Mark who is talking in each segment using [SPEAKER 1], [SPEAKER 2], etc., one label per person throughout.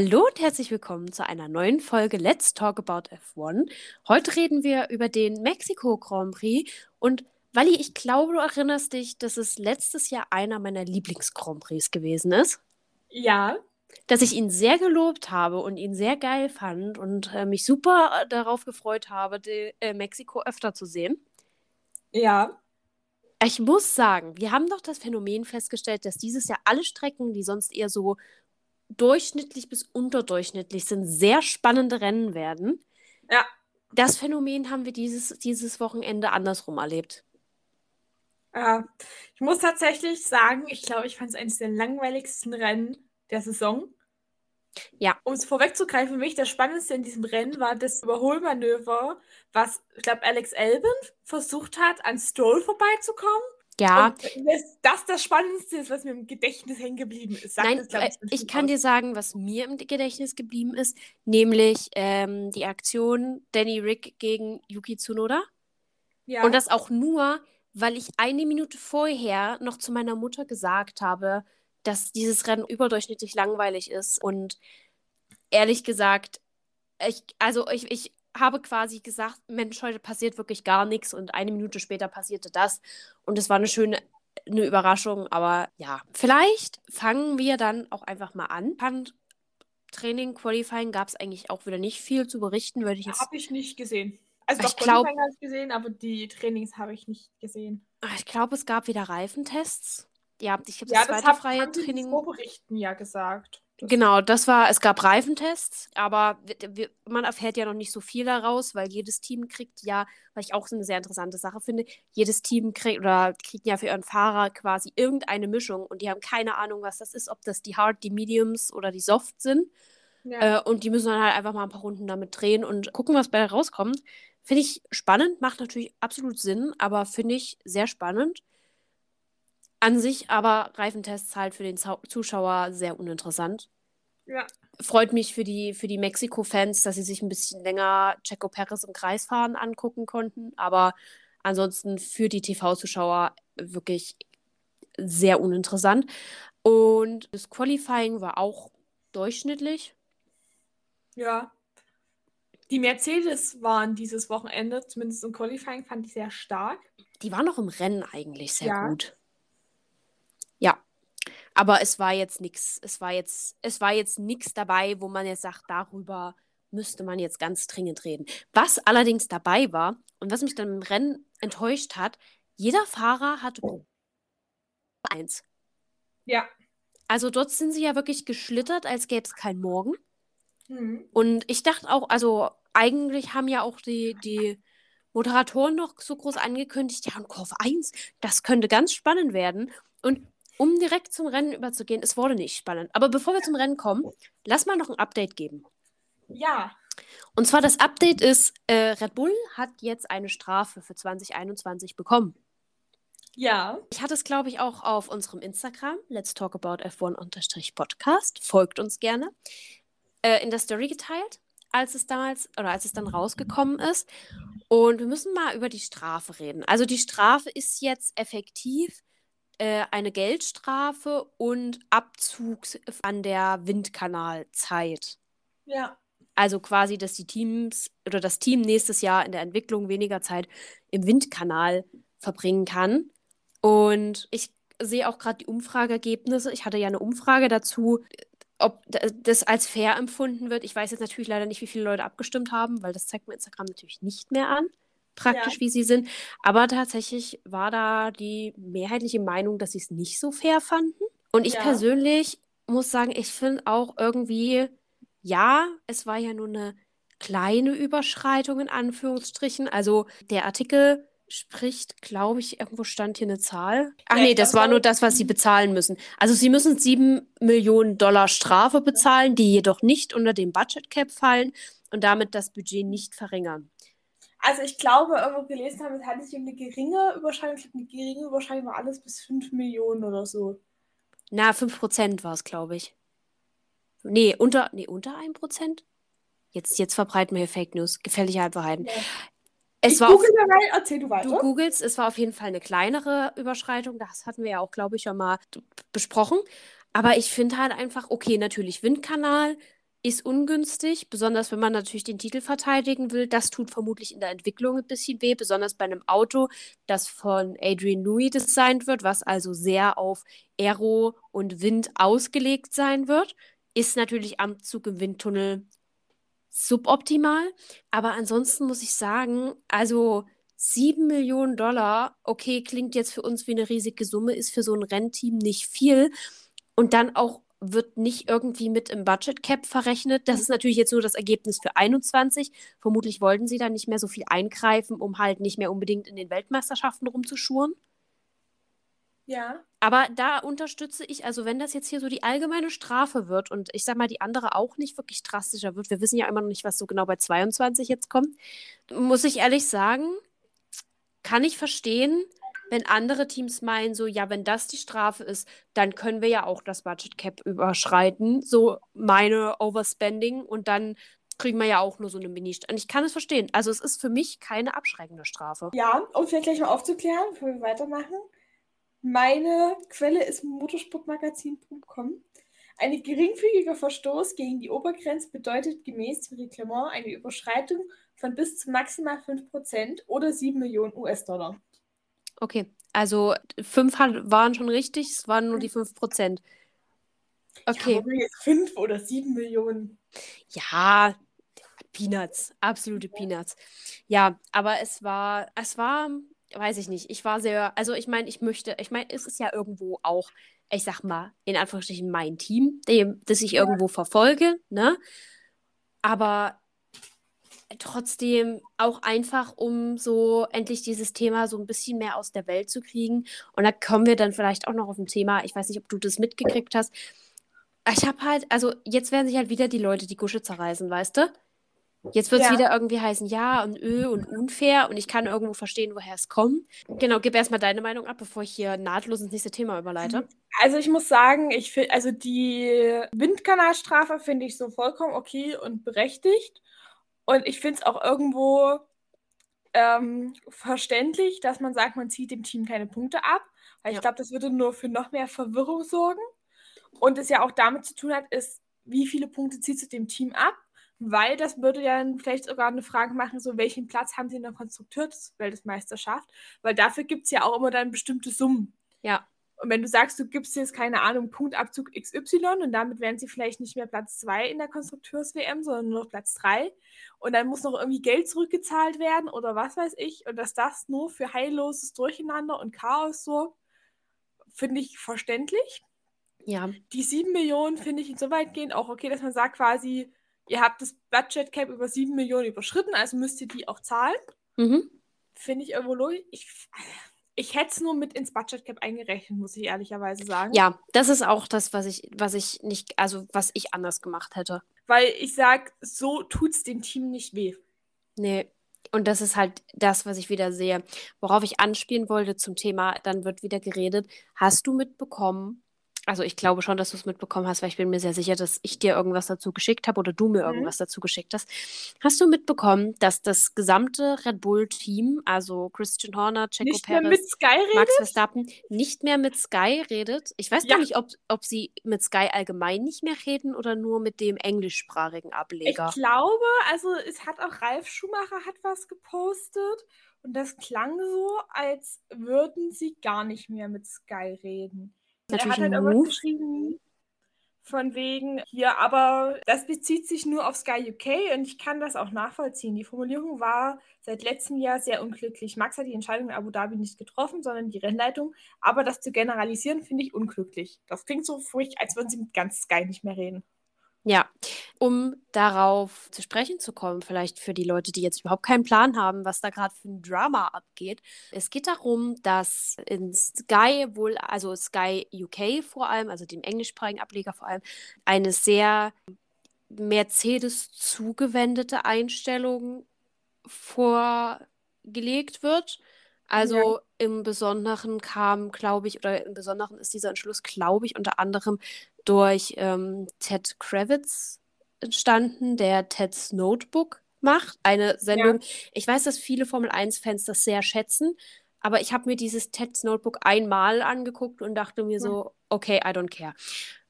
[SPEAKER 1] Hallo und herzlich willkommen zu einer neuen Folge Let's Talk About F1. Heute reden wir über den Mexiko Grand Prix und Wally, ich glaube, du erinnerst dich, dass es letztes Jahr einer meiner Lieblings-Grand Prix gewesen ist.
[SPEAKER 2] Ja.
[SPEAKER 1] Dass ich ihn sehr gelobt habe und ihn sehr geil fand und äh, mich super äh, darauf gefreut habe, die, äh, Mexiko öfter zu sehen.
[SPEAKER 2] Ja.
[SPEAKER 1] Ich muss sagen, wir haben doch das Phänomen festgestellt, dass dieses Jahr alle Strecken, die sonst eher so durchschnittlich bis unterdurchschnittlich sind, sehr spannende Rennen werden.
[SPEAKER 2] Ja.
[SPEAKER 1] Das Phänomen haben wir dieses, dieses Wochenende andersrum erlebt.
[SPEAKER 2] Ja. Ich muss tatsächlich sagen, ich glaube, ich fand es eines der langweiligsten Rennen der Saison.
[SPEAKER 1] Ja.
[SPEAKER 2] Um es vorwegzugreifen, für mich das Spannendste in diesem Rennen war das Überholmanöver, was, ich glaube, Alex Albon versucht hat, an Stroll vorbeizukommen.
[SPEAKER 1] Ja.
[SPEAKER 2] Und das, das das Spannendste ist, was mir im Gedächtnis hängen geblieben ist. Sagt
[SPEAKER 1] Nein,
[SPEAKER 2] das, glaub
[SPEAKER 1] äh,
[SPEAKER 2] ganz
[SPEAKER 1] ich kann
[SPEAKER 2] aus.
[SPEAKER 1] dir sagen, was mir im Gedächtnis geblieben ist, nämlich ähm, die Aktion Danny Rick gegen Yuki Tsunoda.
[SPEAKER 2] Ja.
[SPEAKER 1] Und das auch nur, weil ich eine Minute vorher noch zu meiner Mutter gesagt habe, dass dieses Rennen überdurchschnittlich langweilig ist. Und ehrlich gesagt, ich, also ich, ich habe quasi gesagt, Mensch, heute passiert wirklich gar nichts. Und eine Minute später passierte das. Und es war eine schöne eine Überraschung. Aber ja, vielleicht fangen wir dann auch einfach mal an. Fand Training, Qualifying gab es eigentlich auch wieder nicht viel zu berichten, würde ich jetzt
[SPEAKER 2] Habe ich nicht gesehen. Also
[SPEAKER 1] Ich
[SPEAKER 2] doch,
[SPEAKER 1] glaub-
[SPEAKER 2] Qualifying habe ich gesehen, aber die Trainings habe ich nicht gesehen.
[SPEAKER 1] Ah, Ich glaube, es gab wieder Reifentests. Ja, ich habe
[SPEAKER 2] Ja,
[SPEAKER 1] das zweite freie Training.
[SPEAKER 2] in Vorberichten ja gesagt.
[SPEAKER 1] Genau, das war, es gab Reifentests, aber wir, man erfährt ja noch nicht so viel daraus, weil jedes Team kriegt ja, was ich auch so eine sehr interessante Sache finde, jedes Team kriegt oder kriegt ja für ihren Fahrer quasi irgendeine Mischung und die haben keine Ahnung, was das ist, ob das die Hard, die Mediums oder die Soft sind.
[SPEAKER 2] Ja.
[SPEAKER 1] Äh, und die müssen dann halt einfach mal ein paar Runden damit drehen und gucken, was bei rauskommt. Finde ich spannend, macht natürlich absolut Sinn, aber finde ich sehr spannend. An sich aber Reifentests halt für den Zau Zuschauer sehr uninteressant.
[SPEAKER 2] ja.
[SPEAKER 1] Freut mich für die, für die Mexiko-Fans, dass sie sich ein bisschen länger Checo Perez im Kreisfahren angucken konnten. Aber ansonsten für die TV-Zuschauer wirklich sehr uninteressant. Und das Qualifying war auch durchschnittlich.
[SPEAKER 2] Ja. Die Mercedes waren dieses Wochenende, zumindest im Qualifying, fand ich sehr stark.
[SPEAKER 1] Die waren noch im Rennen eigentlich sehr
[SPEAKER 2] Ja.
[SPEAKER 1] gut. Ja. Aber es war jetzt nichts. Es war jetzt, es war jetzt nichts dabei, wo man jetzt sagt, darüber müsste man jetzt ganz dringend reden. Was allerdings dabei war und was mich dann im Rennen enttäuscht hat, jeder Fahrer hatte Pro- eins.
[SPEAKER 2] Ja.
[SPEAKER 1] Also dort sind sie ja wirklich geschlittert, als gäbe es keinen Morgen.
[SPEAKER 2] Mhm.
[SPEAKER 1] Und ich dachte auch, also eigentlich haben ja auch die, die Moderatoren noch so groß angekündigt, ja, und Kurve 1, das könnte ganz spannend werden. Und um direkt zum Rennen überzugehen, es wurde nicht spannend. Aber bevor wir zum Rennen kommen, lass mal noch ein Update geben.
[SPEAKER 2] Ja.
[SPEAKER 1] Und zwar das Update ist, äh, Red Bull hat jetzt eine Strafe für 2021 bekommen.
[SPEAKER 2] Ja.
[SPEAKER 1] Ich hatte es, glaube ich, auch auf unserem Instagram, Let's Talk About F1-Podcast, folgt uns gerne, äh, in der Story geteilt, als es damals oder als es dann rausgekommen ist. Und wir müssen mal über die Strafe reden. Also die Strafe ist jetzt effektiv äh, eine Geldstrafe und Abzug an der Windkanalzeit.
[SPEAKER 2] Ja.
[SPEAKER 1] Also quasi, dass die Teams oder das Team nächstes Jahr in der Entwicklung weniger Zeit im Windkanal verbringen kann. Und ich sehe auch gerade die Umfrageergebnisse. Ich hatte ja eine Umfrage dazu, ob das als fair empfunden wird. Ich weiß jetzt natürlich leider nicht, wie viele Leute abgestimmt haben, weil das zeigt mir Instagram natürlich nicht mehr an, praktisch
[SPEAKER 2] Ja.
[SPEAKER 1] wie sie sind. Aber tatsächlich war da die mehrheitliche Meinung, dass sie es nicht so fair fanden. Und ich
[SPEAKER 2] Ja.
[SPEAKER 1] persönlich muss sagen, ich finde auch irgendwie, ja, es war ja nur eine kleine Überschreitung in Anführungsstrichen. Also der Artikel spricht, glaube ich, irgendwo stand hier eine Zahl. Ach
[SPEAKER 2] Ja,
[SPEAKER 1] nee, das war nur das, was sie bezahlen müssen. Also sie müssen sieben Millionen Dollar Strafe bezahlen, die jedoch nicht unter dem Budget Cap fallen und damit das Budget nicht verringern.
[SPEAKER 2] Also ich glaube, irgendwo gelesen haben, es handelt sich um eine geringe Überschreitung. Ich glaube, eine geringe Überschreitung war alles bis 5 Millionen oder so.
[SPEAKER 1] Na, 5% war es, glaube ich. Nee, unter, nee, unter 1%? Jetzt, jetzt verbreiten wir hier Fake News. Gefährliche Halbwahrheiten.
[SPEAKER 2] Ja.
[SPEAKER 1] Es
[SPEAKER 2] ich
[SPEAKER 1] war auf,
[SPEAKER 2] dabei, erzähl du weiter.
[SPEAKER 1] du googelst, es war auf jeden Fall eine kleinere Überschreitung. Das hatten wir ja auch, glaube ich, schon mal besprochen. Aber ich finde halt einfach, okay, natürlich Windkanal, ist ungünstig, besonders wenn man natürlich den Titel verteidigen will. Das tut vermutlich in der Entwicklung ein bisschen weh, besonders bei einem Auto, das von Adrian Newey designt wird, was also sehr auf Aero und Wind ausgelegt sein wird. Ist natürlich am Zug im Windtunnel suboptimal. Aber ansonsten muss ich sagen, also 7 Millionen Dollar, okay, klingt jetzt für uns wie eine riesige Summe, ist für so ein Rennteam nicht viel. Und dann auch wird nicht irgendwie mit im Budget Cap verrechnet. Das ist natürlich jetzt nur das Ergebnis für 21. Vermutlich wollten sie da nicht mehr so viel eingreifen, um halt nicht mehr unbedingt in den Weltmeisterschaften rumzuschuren.
[SPEAKER 2] Ja.
[SPEAKER 1] Aber da unterstütze ich, also wenn das jetzt hier so die allgemeine Strafe wird und ich sag mal, die andere auch nicht wirklich drastischer wird, wir wissen ja immer noch nicht, was so genau bei 22 jetzt kommt, muss ich ehrlich sagen, kann ich verstehen, wenn andere Teams meinen, so, ja, wenn das die Strafe ist, dann können wir ja auch das Budget Cap überschreiten. So meine Overspending und dann kriegen wir ja auch nur so eine mini Und ich kann es verstehen. Also es ist für mich keine abschreckende Strafe.
[SPEAKER 2] Ja, um vielleicht gleich mal aufzuklären, bevor wir weitermachen. Meine Quelle ist motorsportmagazin.com. Ein geringfügiger Verstoß gegen die Obergrenze bedeutet gemäß dem Reglement eine Überschreitung von bis zu maximal 5% oder 7 Millionen US-Dollar.
[SPEAKER 1] Okay, also fünf waren schon richtig, es waren nur die 5 Prozent. Okay.
[SPEAKER 2] Ja, jetzt 5 oder 7 Millionen.
[SPEAKER 1] Ja, Peanuts, absolute Peanuts. Ja, aber es war, es war, weiß ich nicht, ich war sehr, also ich meine, ich möchte, ich meine, es ist ja irgendwo auch, ich sag mal, in Anführungsstrichen mein Team, dem, das ich irgendwo verfolge, ne? Aber trotzdem auch einfach, um so endlich dieses Thema so ein bisschen mehr aus der Welt zu kriegen. Und da kommen wir dann vielleicht auch noch auf ein Thema, ich weiß nicht, ob du das mitgekriegt hast. Ich habe halt, also jetzt werden sich halt wieder die Leute die Gusche zerreißen, weißt du? Jetzt wird es ja. wieder irgendwie heißen, ja und öh und unfair und ich kann irgendwo verstehen, woher es kommt. Genau, gib erstmal deine Meinung ab, bevor ich hier nahtlos ins nächste Thema überleite.
[SPEAKER 2] Also ich muss sagen, ich finde, also die Windkanalstrafe finde ich so vollkommen okay und berechtigt. Und ich finde es auch irgendwo ähm, verständlich, dass man sagt, man zieht dem Team keine Punkte ab. Weil ja. ich glaube, das würde nur für noch mehr Verwirrung sorgen. Und es ja auch damit zu tun hat, ist, wie viele Punkte ziehst du dem Team ab? Weil das würde ja dann vielleicht sogar eine Frage machen, so welchen Platz haben sie in der Konstrukteursweltmeisterschaft? Weil dafür gibt es ja auch immer dann bestimmte Summen.
[SPEAKER 1] Ja.
[SPEAKER 2] Und wenn du sagst, du gibst jetzt, keine Ahnung, Punktabzug XY und damit wären sie vielleicht nicht mehr Platz 2 in der Konstrukteurs-WM, sondern nur noch Platz 3 und dann muss noch irgendwie Geld zurückgezahlt werden oder was weiß ich und dass das nur für heilloses Durcheinander und Chaos so, finde ich verständlich.
[SPEAKER 1] Ja.
[SPEAKER 2] Die 7 Millionen finde ich insoweit gehen auch okay, dass man sagt quasi, ihr habt das Budget Cap über 7 Millionen überschritten, also müsst ihr die auch zahlen.
[SPEAKER 1] Mhm.
[SPEAKER 2] Finde ich irgendwo logisch. Ich, ich hätte es nur mit ins Budget Cap eingerechnet, muss ich ehrlicherweise sagen.
[SPEAKER 1] Ja, das ist auch das, was ich, was ich nicht, also was ich anders gemacht hätte.
[SPEAKER 2] Weil ich sag, so tut es dem Team nicht weh.
[SPEAKER 1] Nee. Und das ist halt das, was ich wieder sehe. Worauf ich anspielen wollte zum Thema, dann wird wieder geredet. Hast du mitbekommen, also ich glaube schon, dass du es mitbekommen hast, weil ich bin mir sehr sicher, dass ich dir irgendwas dazu geschickt habe oder du mir mhm. irgendwas dazu geschickt hast. Hast du mitbekommen, dass das gesamte Red Bull-Team, also Christian Horner, Checo Perez, Max Verstappen, nicht mehr mit Sky redet? Ich weiß ja. gar nicht, ob, ob sie mit Sky allgemein nicht mehr reden oder nur mit dem englischsprachigen Ableger.
[SPEAKER 2] Ich glaube, also es hat auch Ralf Schumacher hat was gepostet und das klang so, als würden sie gar nicht mehr mit Sky reden. Er hat halt irgendwas geschrieben von wegen hier, aber das bezieht sich nur auf Sky UK und ich kann das auch nachvollziehen. Die Formulierung war seit letztem Jahr sehr unglücklich. Max hat die Entscheidung in Abu Dhabi nicht getroffen, sondern die Rennleitung. Aber das zu generalisieren, finde ich unglücklich. Das klingt so furchtbar, als würden sie mit ganz Sky nicht mehr reden.
[SPEAKER 1] Ja, um darauf zu sprechen zu kommen, vielleicht für die Leute, die jetzt überhaupt keinen Plan haben, was da gerade für ein Drama abgeht. Es geht darum, dass in Sky wohl, also Sky UK vor allem, also dem englischsprachigen Ableger vor allem, eine sehr Mercedes zugewendete Einstellung vorgelegt wird. Also ja. im Besonderen kam, glaube ich, oder im Besonderen ist dieser Entschluss, glaube ich, unter anderem durch ähm, Ted Kravitz entstanden, der Ted's Notebook macht. Eine Sendung, ja. ich weiß, dass viele Formel 1-Fans das sehr schätzen, aber ich habe mir dieses Ted's Notebook einmal angeguckt und dachte mir so, okay, I don't care.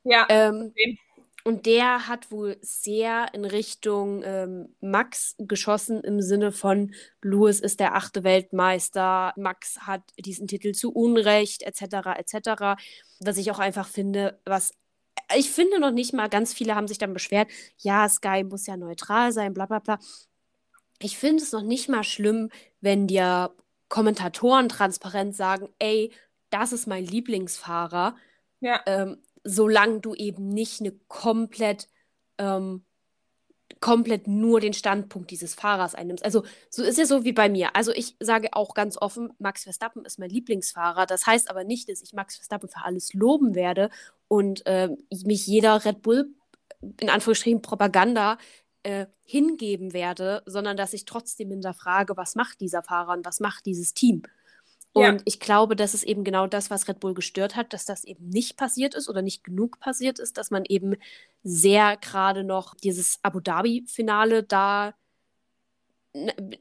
[SPEAKER 2] Ja.
[SPEAKER 1] Ähm, Und der hat wohl sehr in Richtung ähm, Max geschossen im Sinne von Lewis ist der achte Weltmeister, Max hat diesen Titel zu Unrecht, etc., etc. Was ich auch einfach finde, was ich finde noch nicht mal, ganz viele haben sich dann beschwert, ja, Sky muss ja neutral sein, bla bla bla. Ich finde es noch nicht mal schlimm, wenn dir Kommentatoren transparent sagen, ey, das ist mein Lieblingsfahrer.
[SPEAKER 2] Ja.
[SPEAKER 1] Ähm, solange du eben nicht eine komplett, ähm, komplett nur den Standpunkt dieses Fahrers einnimmst. Also so ist ja so wie bei mir. Also ich sage auch ganz offen, Max Verstappen ist mein Lieblingsfahrer. Das heißt aber nicht, dass ich Max Verstappen für alles loben werde und äh, mich jeder Red Bull in Anführungsstrichen Propaganda äh, hingeben werde, sondern dass ich trotzdem hinterfrage, was macht dieser Fahrer und was macht dieses Team. Und ja. ich glaube, das ist eben genau das, was Red Bull gestört hat, dass das eben nicht passiert ist oder nicht genug passiert ist, dass man eben sehr gerade noch dieses Abu Dhabi-Finale da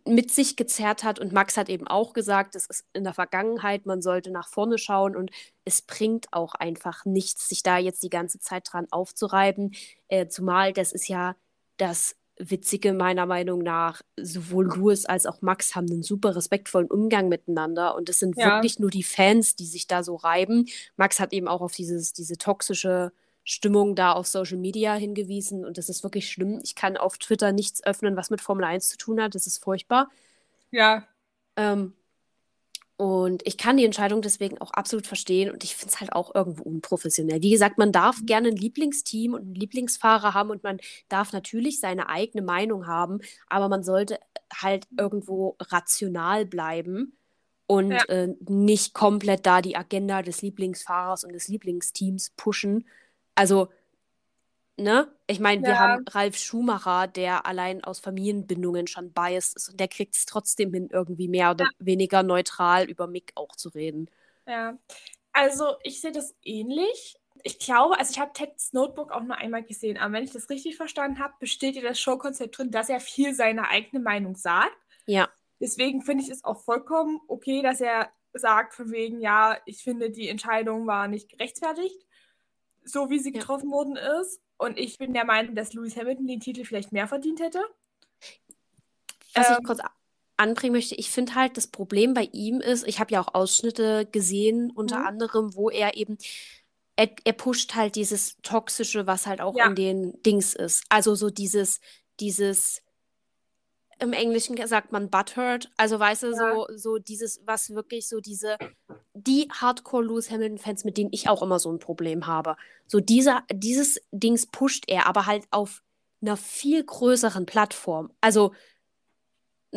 [SPEAKER 1] mit sich gezerrt hat. Und Max hat eben auch gesagt, das ist in der Vergangenheit, man sollte nach vorne schauen und es bringt auch einfach nichts, sich da jetzt die ganze Zeit dran aufzureiben. Äh, zumal das ist ja das Witzige meiner Meinung nach, sowohl Louis als auch Max haben einen super respektvollen Umgang miteinander und es sind ja. wirklich nur die Fans, die sich da so reiben. Max hat eben auch auf dieses, diese toxische Stimmung da auf Social Media hingewiesen und das ist wirklich schlimm. Ich kann auf Twitter nichts öffnen, was mit Formel 1 zu tun hat. Das ist furchtbar.
[SPEAKER 2] Ja.
[SPEAKER 1] Ähm, und ich kann die Entscheidung deswegen auch absolut verstehen und ich finde es halt auch irgendwo unprofessionell. Wie gesagt, man darf gerne ein Lieblingsteam und einen Lieblingsfahrer haben und man darf natürlich seine eigene Meinung haben, aber man sollte halt irgendwo rational bleiben und ja. äh, nicht komplett da die Agenda des Lieblingsfahrers und des Lieblingsteams pushen. Also ne? Ich meine, ja. wir haben Ralf Schumacher, der allein aus Familienbindungen schon biased ist und der kriegt es trotzdem hin, irgendwie mehr oder ja. weniger neutral über Mick auch zu reden.
[SPEAKER 2] Ja, also ich sehe das ähnlich. Ich glaube, also ich habe Ted's Notebook auch nur einmal gesehen, aber wenn ich das richtig verstanden habe, besteht ja das Showkonzept drin, dass er viel seine eigene Meinung sagt.
[SPEAKER 1] Ja.
[SPEAKER 2] Deswegen finde ich es auch vollkommen okay, dass er sagt, von wegen, ja, ich finde, die Entscheidung war nicht gerechtfertigt, so wie sie getroffen ja. worden ist. Und ich bin der Meinung, dass Lewis Hamilton den Titel vielleicht mehr verdient hätte.
[SPEAKER 1] Was ähm, ich kurz anbringen möchte, ich finde halt, das Problem bei ihm ist, ich habe ja auch Ausschnitte gesehen, unter mhm. anderem, wo er eben, er, er, pusht halt dieses Toxische, was halt auch ja. in den Dings ist. Also so dieses, dieses, im Englischen sagt man butthurt, also weißt du, ja. so, so dieses, was wirklich so diese, die Hardcore Lewis Hamilton-Fans, mit denen ich auch immer so ein Problem habe. So dieser, dieses Dings pusht er, aber halt auf einer viel größeren Plattform. Also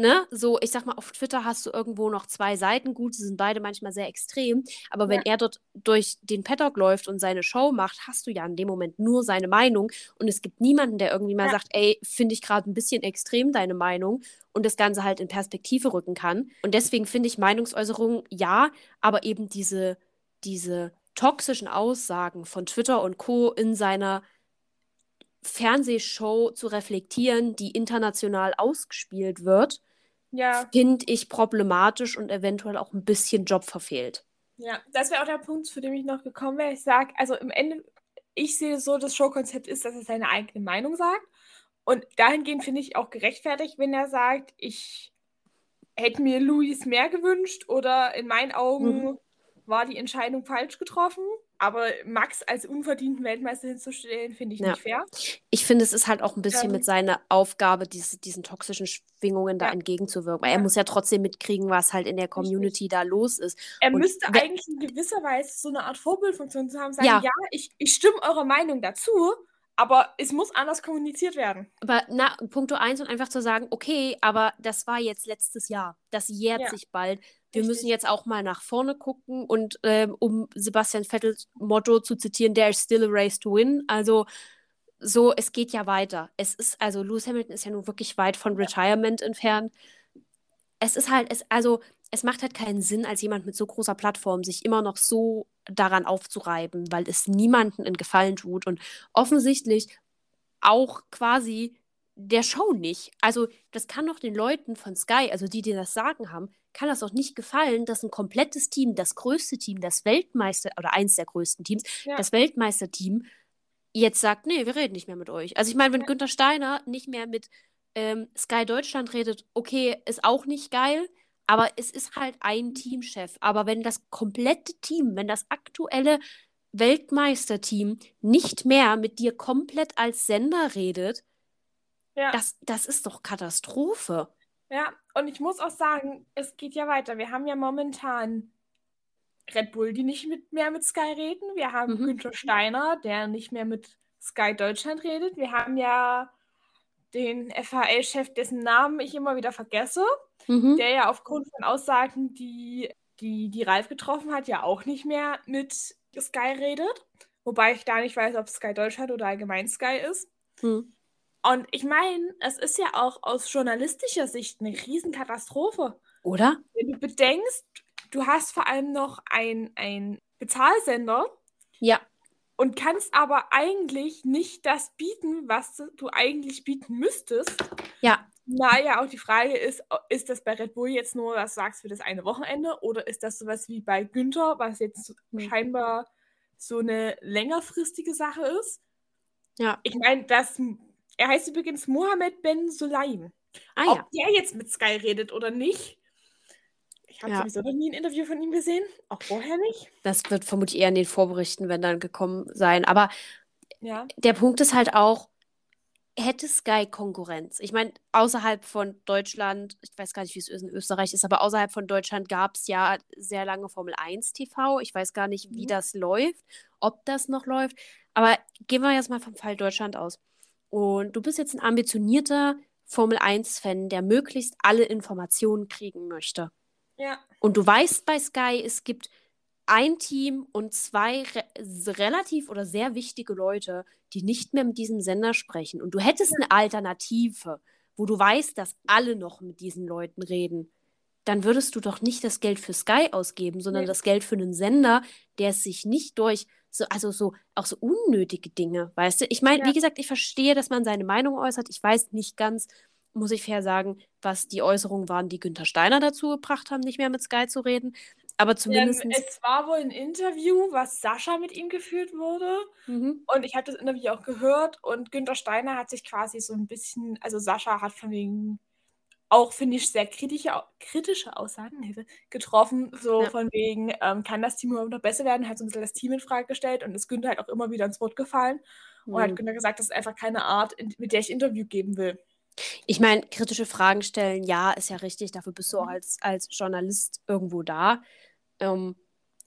[SPEAKER 1] ne, so, ich sag mal, auf Twitter hast du irgendwo noch zwei Seiten. Gut, sie sind beide manchmal sehr extrem, aber wenn ja. er dort durch den Paddock läuft und seine Show macht, hast du ja in dem Moment nur seine Meinung und es gibt niemanden, der irgendwie mal ja. sagt, ey, finde ich gerade ein bisschen extrem deine Meinung und das Ganze halt in Perspektive rücken kann. Und deswegen finde ich Meinungsäußerungen ja, aber eben diese, diese toxischen Aussagen von Twitter und Co. in seiner Fernsehshow zu reflektieren, die international ausgespielt wird,
[SPEAKER 2] ja.
[SPEAKER 1] finde ich problematisch und eventuell auch ein bisschen Job verfehlt.
[SPEAKER 2] Ja, das wäre auch der Punkt, zu dem ich noch gekommen wäre. Ich sage, also im Ende, ich sehe so, das Showkonzept ist, dass er seine eigene Meinung sagt. Und dahingehend finde ich auch gerechtfertigt, wenn er sagt, ich hätte mir Luis mehr gewünscht oder in meinen Augen mhm. War die Entscheidung falsch getroffen. Aber Max als unverdienten Weltmeister hinzustellen, finde ich ja. nicht fair.
[SPEAKER 1] Ich finde, es ist halt auch ein bisschen ähm, mit seiner Aufgabe, diese, diesen toxischen Schwingungen da entgegenzuwirken. Weil ja. er muss ja trotzdem mitkriegen, was halt in der Community da los ist.
[SPEAKER 2] Er Und müsste eigentlich in gewisser Weise so eine Art Vorbildfunktion haben, sagen, ja, ja ich, ich stimme eurer Meinung dazu, aber es muss anders kommuniziert werden.
[SPEAKER 1] Aber na, Punkto 1 und einfach zu sagen, okay, aber das war jetzt letztes Jahr. Das jährt ja. sich bald wir müssen jetzt auch mal nach vorne gucken und ähm, um Sebastian Vettels Motto zu zitieren, there is still a race to win. Also so, es geht ja weiter. Es ist, also Lewis Hamilton ist ja nun wirklich weit von Retirement entfernt. Es ist halt, es, also es macht halt keinen Sinn, als jemand mit so großer Plattform sich immer noch so daran aufzureiben, weil es niemanden in Gefallen tut und offensichtlich auch quasi der Show nicht. Also das kann doch den Leuten von Sky, also die, die das Sagen haben, kann das auch nicht gefallen, dass ein komplettes Team, das größte Team, das Weltmeister oder eins der größten Teams, ja. das Weltmeisterteam jetzt sagt, nee, wir reden nicht mehr mit euch. Also ich meine, wenn Günther Steiner nicht mehr mit ähm, Sky Deutschland redet, okay, ist auch nicht geil, aber es ist halt ein Teamchef. Aber wenn das komplette Team, wenn das aktuelle Weltmeisterteam nicht mehr mit dir komplett als Sender redet,
[SPEAKER 2] Ja.
[SPEAKER 1] das, das ist doch Katastrophe.
[SPEAKER 2] Ja, und ich muss auch sagen, es geht ja weiter. Wir haben ja momentan Red Bull, die nicht mit, mehr mit Sky reden. Wir haben
[SPEAKER 1] Mhm.
[SPEAKER 2] Günther Steiner, der nicht mehr mit Sky Deutschland redet. Wir haben ja den FHL-Chef, dessen Namen ich immer wieder vergesse,
[SPEAKER 1] Mhm.
[SPEAKER 2] der ja aufgrund von Aussagen, die, die, die Ralf getroffen hat, ja auch nicht mehr mit Sky redet. Wobei ich da nicht weiß, ob Sky Deutschland oder allgemein Sky ist.
[SPEAKER 1] Hm.
[SPEAKER 2] Und ich meine, es ist ja auch aus journalistischer Sicht eine Riesenkatastrophe.
[SPEAKER 1] Oder?
[SPEAKER 2] Wenn du bedenkst, du hast vor allem noch ein, ein Bezahlsender
[SPEAKER 1] Ja.
[SPEAKER 2] und kannst aber eigentlich nicht das bieten, was du eigentlich bieten müsstest.
[SPEAKER 1] Ja.
[SPEAKER 2] Naja, auch die Frage ist, ist das bei Red Bull jetzt nur, was du sagst, für das eine Wochenende oder ist das sowas wie bei Günther, was jetzt
[SPEAKER 1] Hm.
[SPEAKER 2] scheinbar so eine längerfristige Sache ist?
[SPEAKER 1] Ja.
[SPEAKER 2] Ich meine, das, er heißt übrigens Mohammed Ben Sulaim.
[SPEAKER 1] Ah
[SPEAKER 2] Ob
[SPEAKER 1] ja.
[SPEAKER 2] der jetzt mit Sky redet oder nicht. Ich habe
[SPEAKER 1] Ja.
[SPEAKER 2] sowieso noch nie ein Interview von ihm gesehen. Auch vorher nicht.
[SPEAKER 1] Das wird vermutlich eher in den Vorberichten, wenn dann gekommen sein. Aber
[SPEAKER 2] Ja.
[SPEAKER 1] der Punkt ist halt auch, hätte Sky Konkurrenz? Ich meine, außerhalb von Deutschland, ich weiß gar nicht, wie es in Österreich ist, aber außerhalb von Deutschland gab es ja sehr lange Formel 1 TV. Ich weiß gar nicht, wie
[SPEAKER 2] Mhm.
[SPEAKER 1] das läuft, ob das noch läuft. Aber gehen wir jetzt mal vom Fall Deutschland aus. Und du bist jetzt ein ambitionierter Formel 1-Fan, der möglichst alle Informationen kriegen möchte.
[SPEAKER 2] Ja.
[SPEAKER 1] Und du weißt bei Sky, es gibt ein Team und zwei re relativ oder sehr wichtige Leute, die nicht mehr mit diesem Sender sprechen. Und du hättest eine Alternative, wo du weißt, dass alle noch mit diesen Leuten reden. Dann würdest du doch nicht das Geld für Sky ausgeben, sondern
[SPEAKER 2] Nee.
[SPEAKER 1] das Geld für einen Sender, der es sich nicht durch so, also so, auch so unnötige Dinge, weißt du? Ich meine,
[SPEAKER 2] Ja.
[SPEAKER 1] wie gesagt, ich verstehe, dass man seine Meinung äußert. Ich weiß nicht ganz, muss ich fair sagen, was die Äußerungen waren, die Günther Steiner dazu gebracht haben, nicht mehr mit Sky zu reden. Aber zumindest.
[SPEAKER 2] Ähm, es war wohl ein Interview, was Sascha mit ihm geführt wurde.
[SPEAKER 1] mhm.
[SPEAKER 2] Und ich habe das Interview auch gehört. Und Günther Steiner hat sich quasi so ein bisschen, also Sascha hat von wegen auch, finde ich, sehr kritische, kritische Aussagen Hilfe, getroffen. So
[SPEAKER 1] Ja.
[SPEAKER 2] von wegen, ähm, kann das Team überhaupt noch besser werden? Hat so ein bisschen das Team in Frage gestellt und ist Günther halt auch immer wieder ins Wort gefallen. Und hat
[SPEAKER 1] Mhm.
[SPEAKER 2] Günther gesagt, das ist einfach keine Art, in, mit der ich Interview geben will.
[SPEAKER 1] Ich meine, kritische Fragen stellen, ja, ist ja richtig. Dafür bist du auch
[SPEAKER 2] Mhm.
[SPEAKER 1] als, als Journalist irgendwo da. Ähm,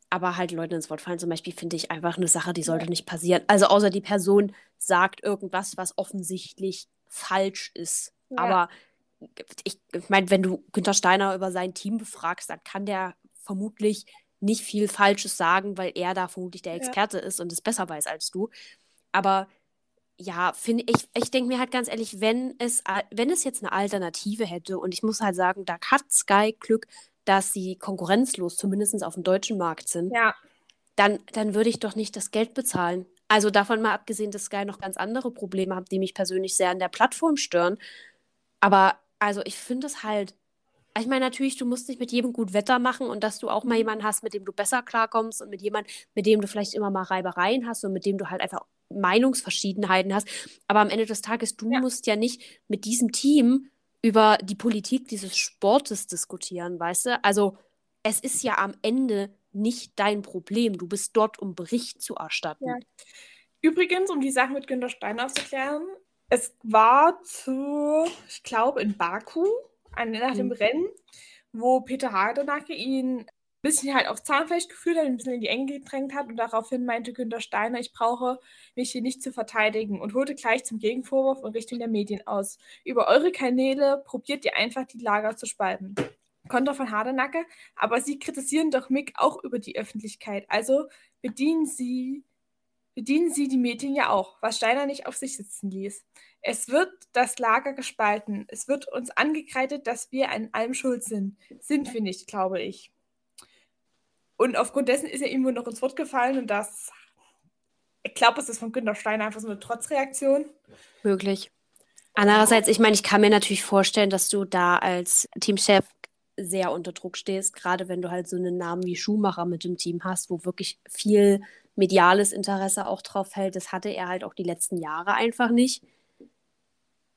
[SPEAKER 1] aber halt Leute ins Wort fallen zum Beispiel, finde ich einfach eine Sache, die sollte nicht passieren. Also außer die Person sagt irgendwas, was offensichtlich falsch ist.
[SPEAKER 2] Ja.
[SPEAKER 1] Aber ich, ich meine, wenn du Günther Steiner über sein Team befragst, dann kann der vermutlich nicht viel Falsches sagen, weil er da vermutlich der
[SPEAKER 2] Ja.
[SPEAKER 1] Experte ist und es besser weiß als du. Aber ja, finde ich, ich denke mir halt ganz ehrlich, wenn es, wenn es jetzt eine Alternative hätte, und ich muss halt sagen, da hat Sky Glück, dass sie konkurrenzlos, zumindest auf dem deutschen Markt sind,
[SPEAKER 2] Ja,
[SPEAKER 1] dann, dann würde ich doch nicht das Geld bezahlen. Also davon mal abgesehen, dass Sky noch ganz andere Probleme hat, die mich persönlich sehr an der Plattform stören. Aber also ich finde es halt, ich meine natürlich, du musst nicht mit jedem gut Wetter machen und dass du auch mal
[SPEAKER 2] Mhm.
[SPEAKER 1] jemanden hast, mit dem du besser klarkommst und mit jemandem, mit dem du vielleicht immer mal Reibereien hast und mit dem du halt einfach Meinungsverschiedenheiten hast. Aber am Ende des Tages, du
[SPEAKER 2] Ja.
[SPEAKER 1] musst ja nicht mit diesem Team über die Politik dieses Sportes diskutieren, weißt du? Also es ist ja am Ende nicht dein Problem. Du bist dort, um Bericht zu erstatten.
[SPEAKER 2] Ja. Übrigens, um die Sache mit Günter Steiner aufzuklären, es war zu, ich glaube, in Baku, an, nach dem
[SPEAKER 1] Mhm.
[SPEAKER 2] Rennen, wo Peter Hardenacke ihn ein bisschen halt aufs Zahnfleisch geführt hat, ein bisschen in die Enge gedrängt hat und daraufhin meinte Günter Steiner, ich brauche mich hier nicht zu verteidigen und holte gleich zum Gegenvorwurf in Richtung der Medien aus. Über eure Kanäle probiert ihr einfach die Lager zu spalten. Konter von Hardenacke, aber sie kritisieren doch Mick auch über die Öffentlichkeit. Also bedienen sie bedienen sie die Medien ja auch, was Steiner nicht auf sich sitzen ließ. Es wird das Lager gespalten. Es wird uns angekreidet, dass wir an allem schuld sind. Sind wir nicht, glaube ich. Und aufgrund dessen ist er ihm wohl noch ins Wort gefallen und das, ich glaube, es ist von Günter Steiner einfach so eine Trotzreaktion.
[SPEAKER 1] Möglich. Andererseits, ich meine, ich kann mir natürlich vorstellen, dass du da als Teamchef sehr unter Druck stehst, gerade wenn du halt so einen Namen wie Schumacher mit dem Team hast, wo wirklich viel mediales Interesse auch drauf fällt. Das hatte er halt auch die letzten Jahre einfach nicht.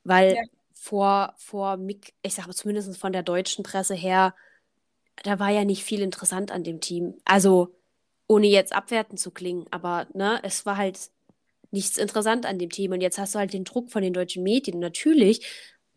[SPEAKER 1] Weil ja. vor, vor Mick, ich sage zumindest von der deutschen Presse her, da war ja nicht viel interessant an dem Team. Also, ohne jetzt abwertend zu klingen, aber ne, es war halt nichts interessant an dem Team. Und jetzt hast du halt den Druck von den deutschen Medien. Natürlich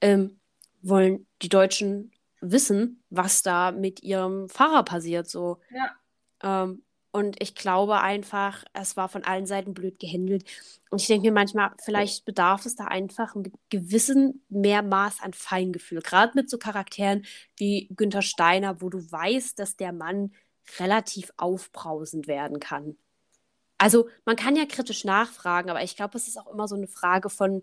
[SPEAKER 1] ähm, wollen die Deutschen wissen, was da mit ihrem Fahrer passiert. So. Ja. Ähm, und ich glaube einfach, es war von allen Seiten blöd gehandelt. Und ich denke mir manchmal, vielleicht bedarf es da einfach ein gewissen mehr Maß an Feingefühl. Gerade mit so Charakteren wie Günther Steiner, wo du weißt, dass der Mann relativ aufbrausend werden kann. Also man kann ja kritisch nachfragen, aber ich glaube, es ist auch immer so eine Frage von,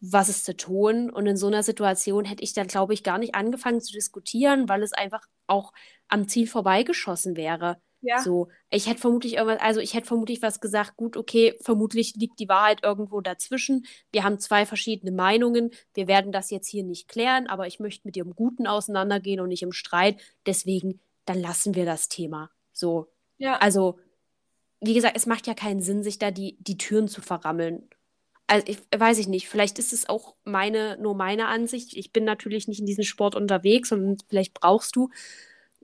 [SPEAKER 1] was ist zu tun? Und in so einer Situation hätte ich dann, glaube ich, gar nicht angefangen zu diskutieren, weil es einfach auch am Ziel vorbeigeschossen wäre. Ja. So, ich hätte vermutlich irgendwas, also ich hätte vermutlich was gesagt, gut, okay, vermutlich liegt die Wahrheit irgendwo dazwischen. Wir haben zwei verschiedene Meinungen. Wir werden das jetzt hier nicht klären, aber ich möchte mit dir im Guten auseinandergehen und nicht im Streit. Deswegen, dann lassen wir das Thema. So. Ja. Also, wie gesagt, es macht ja keinen Sinn, sich da die, die Türen zu verrammeln. Also, ich weiß ich nicht. Vielleicht ist es auch meine, nur meine Ansicht. Ich bin natürlich nicht in diesem Sport unterwegs und vielleicht brauchst du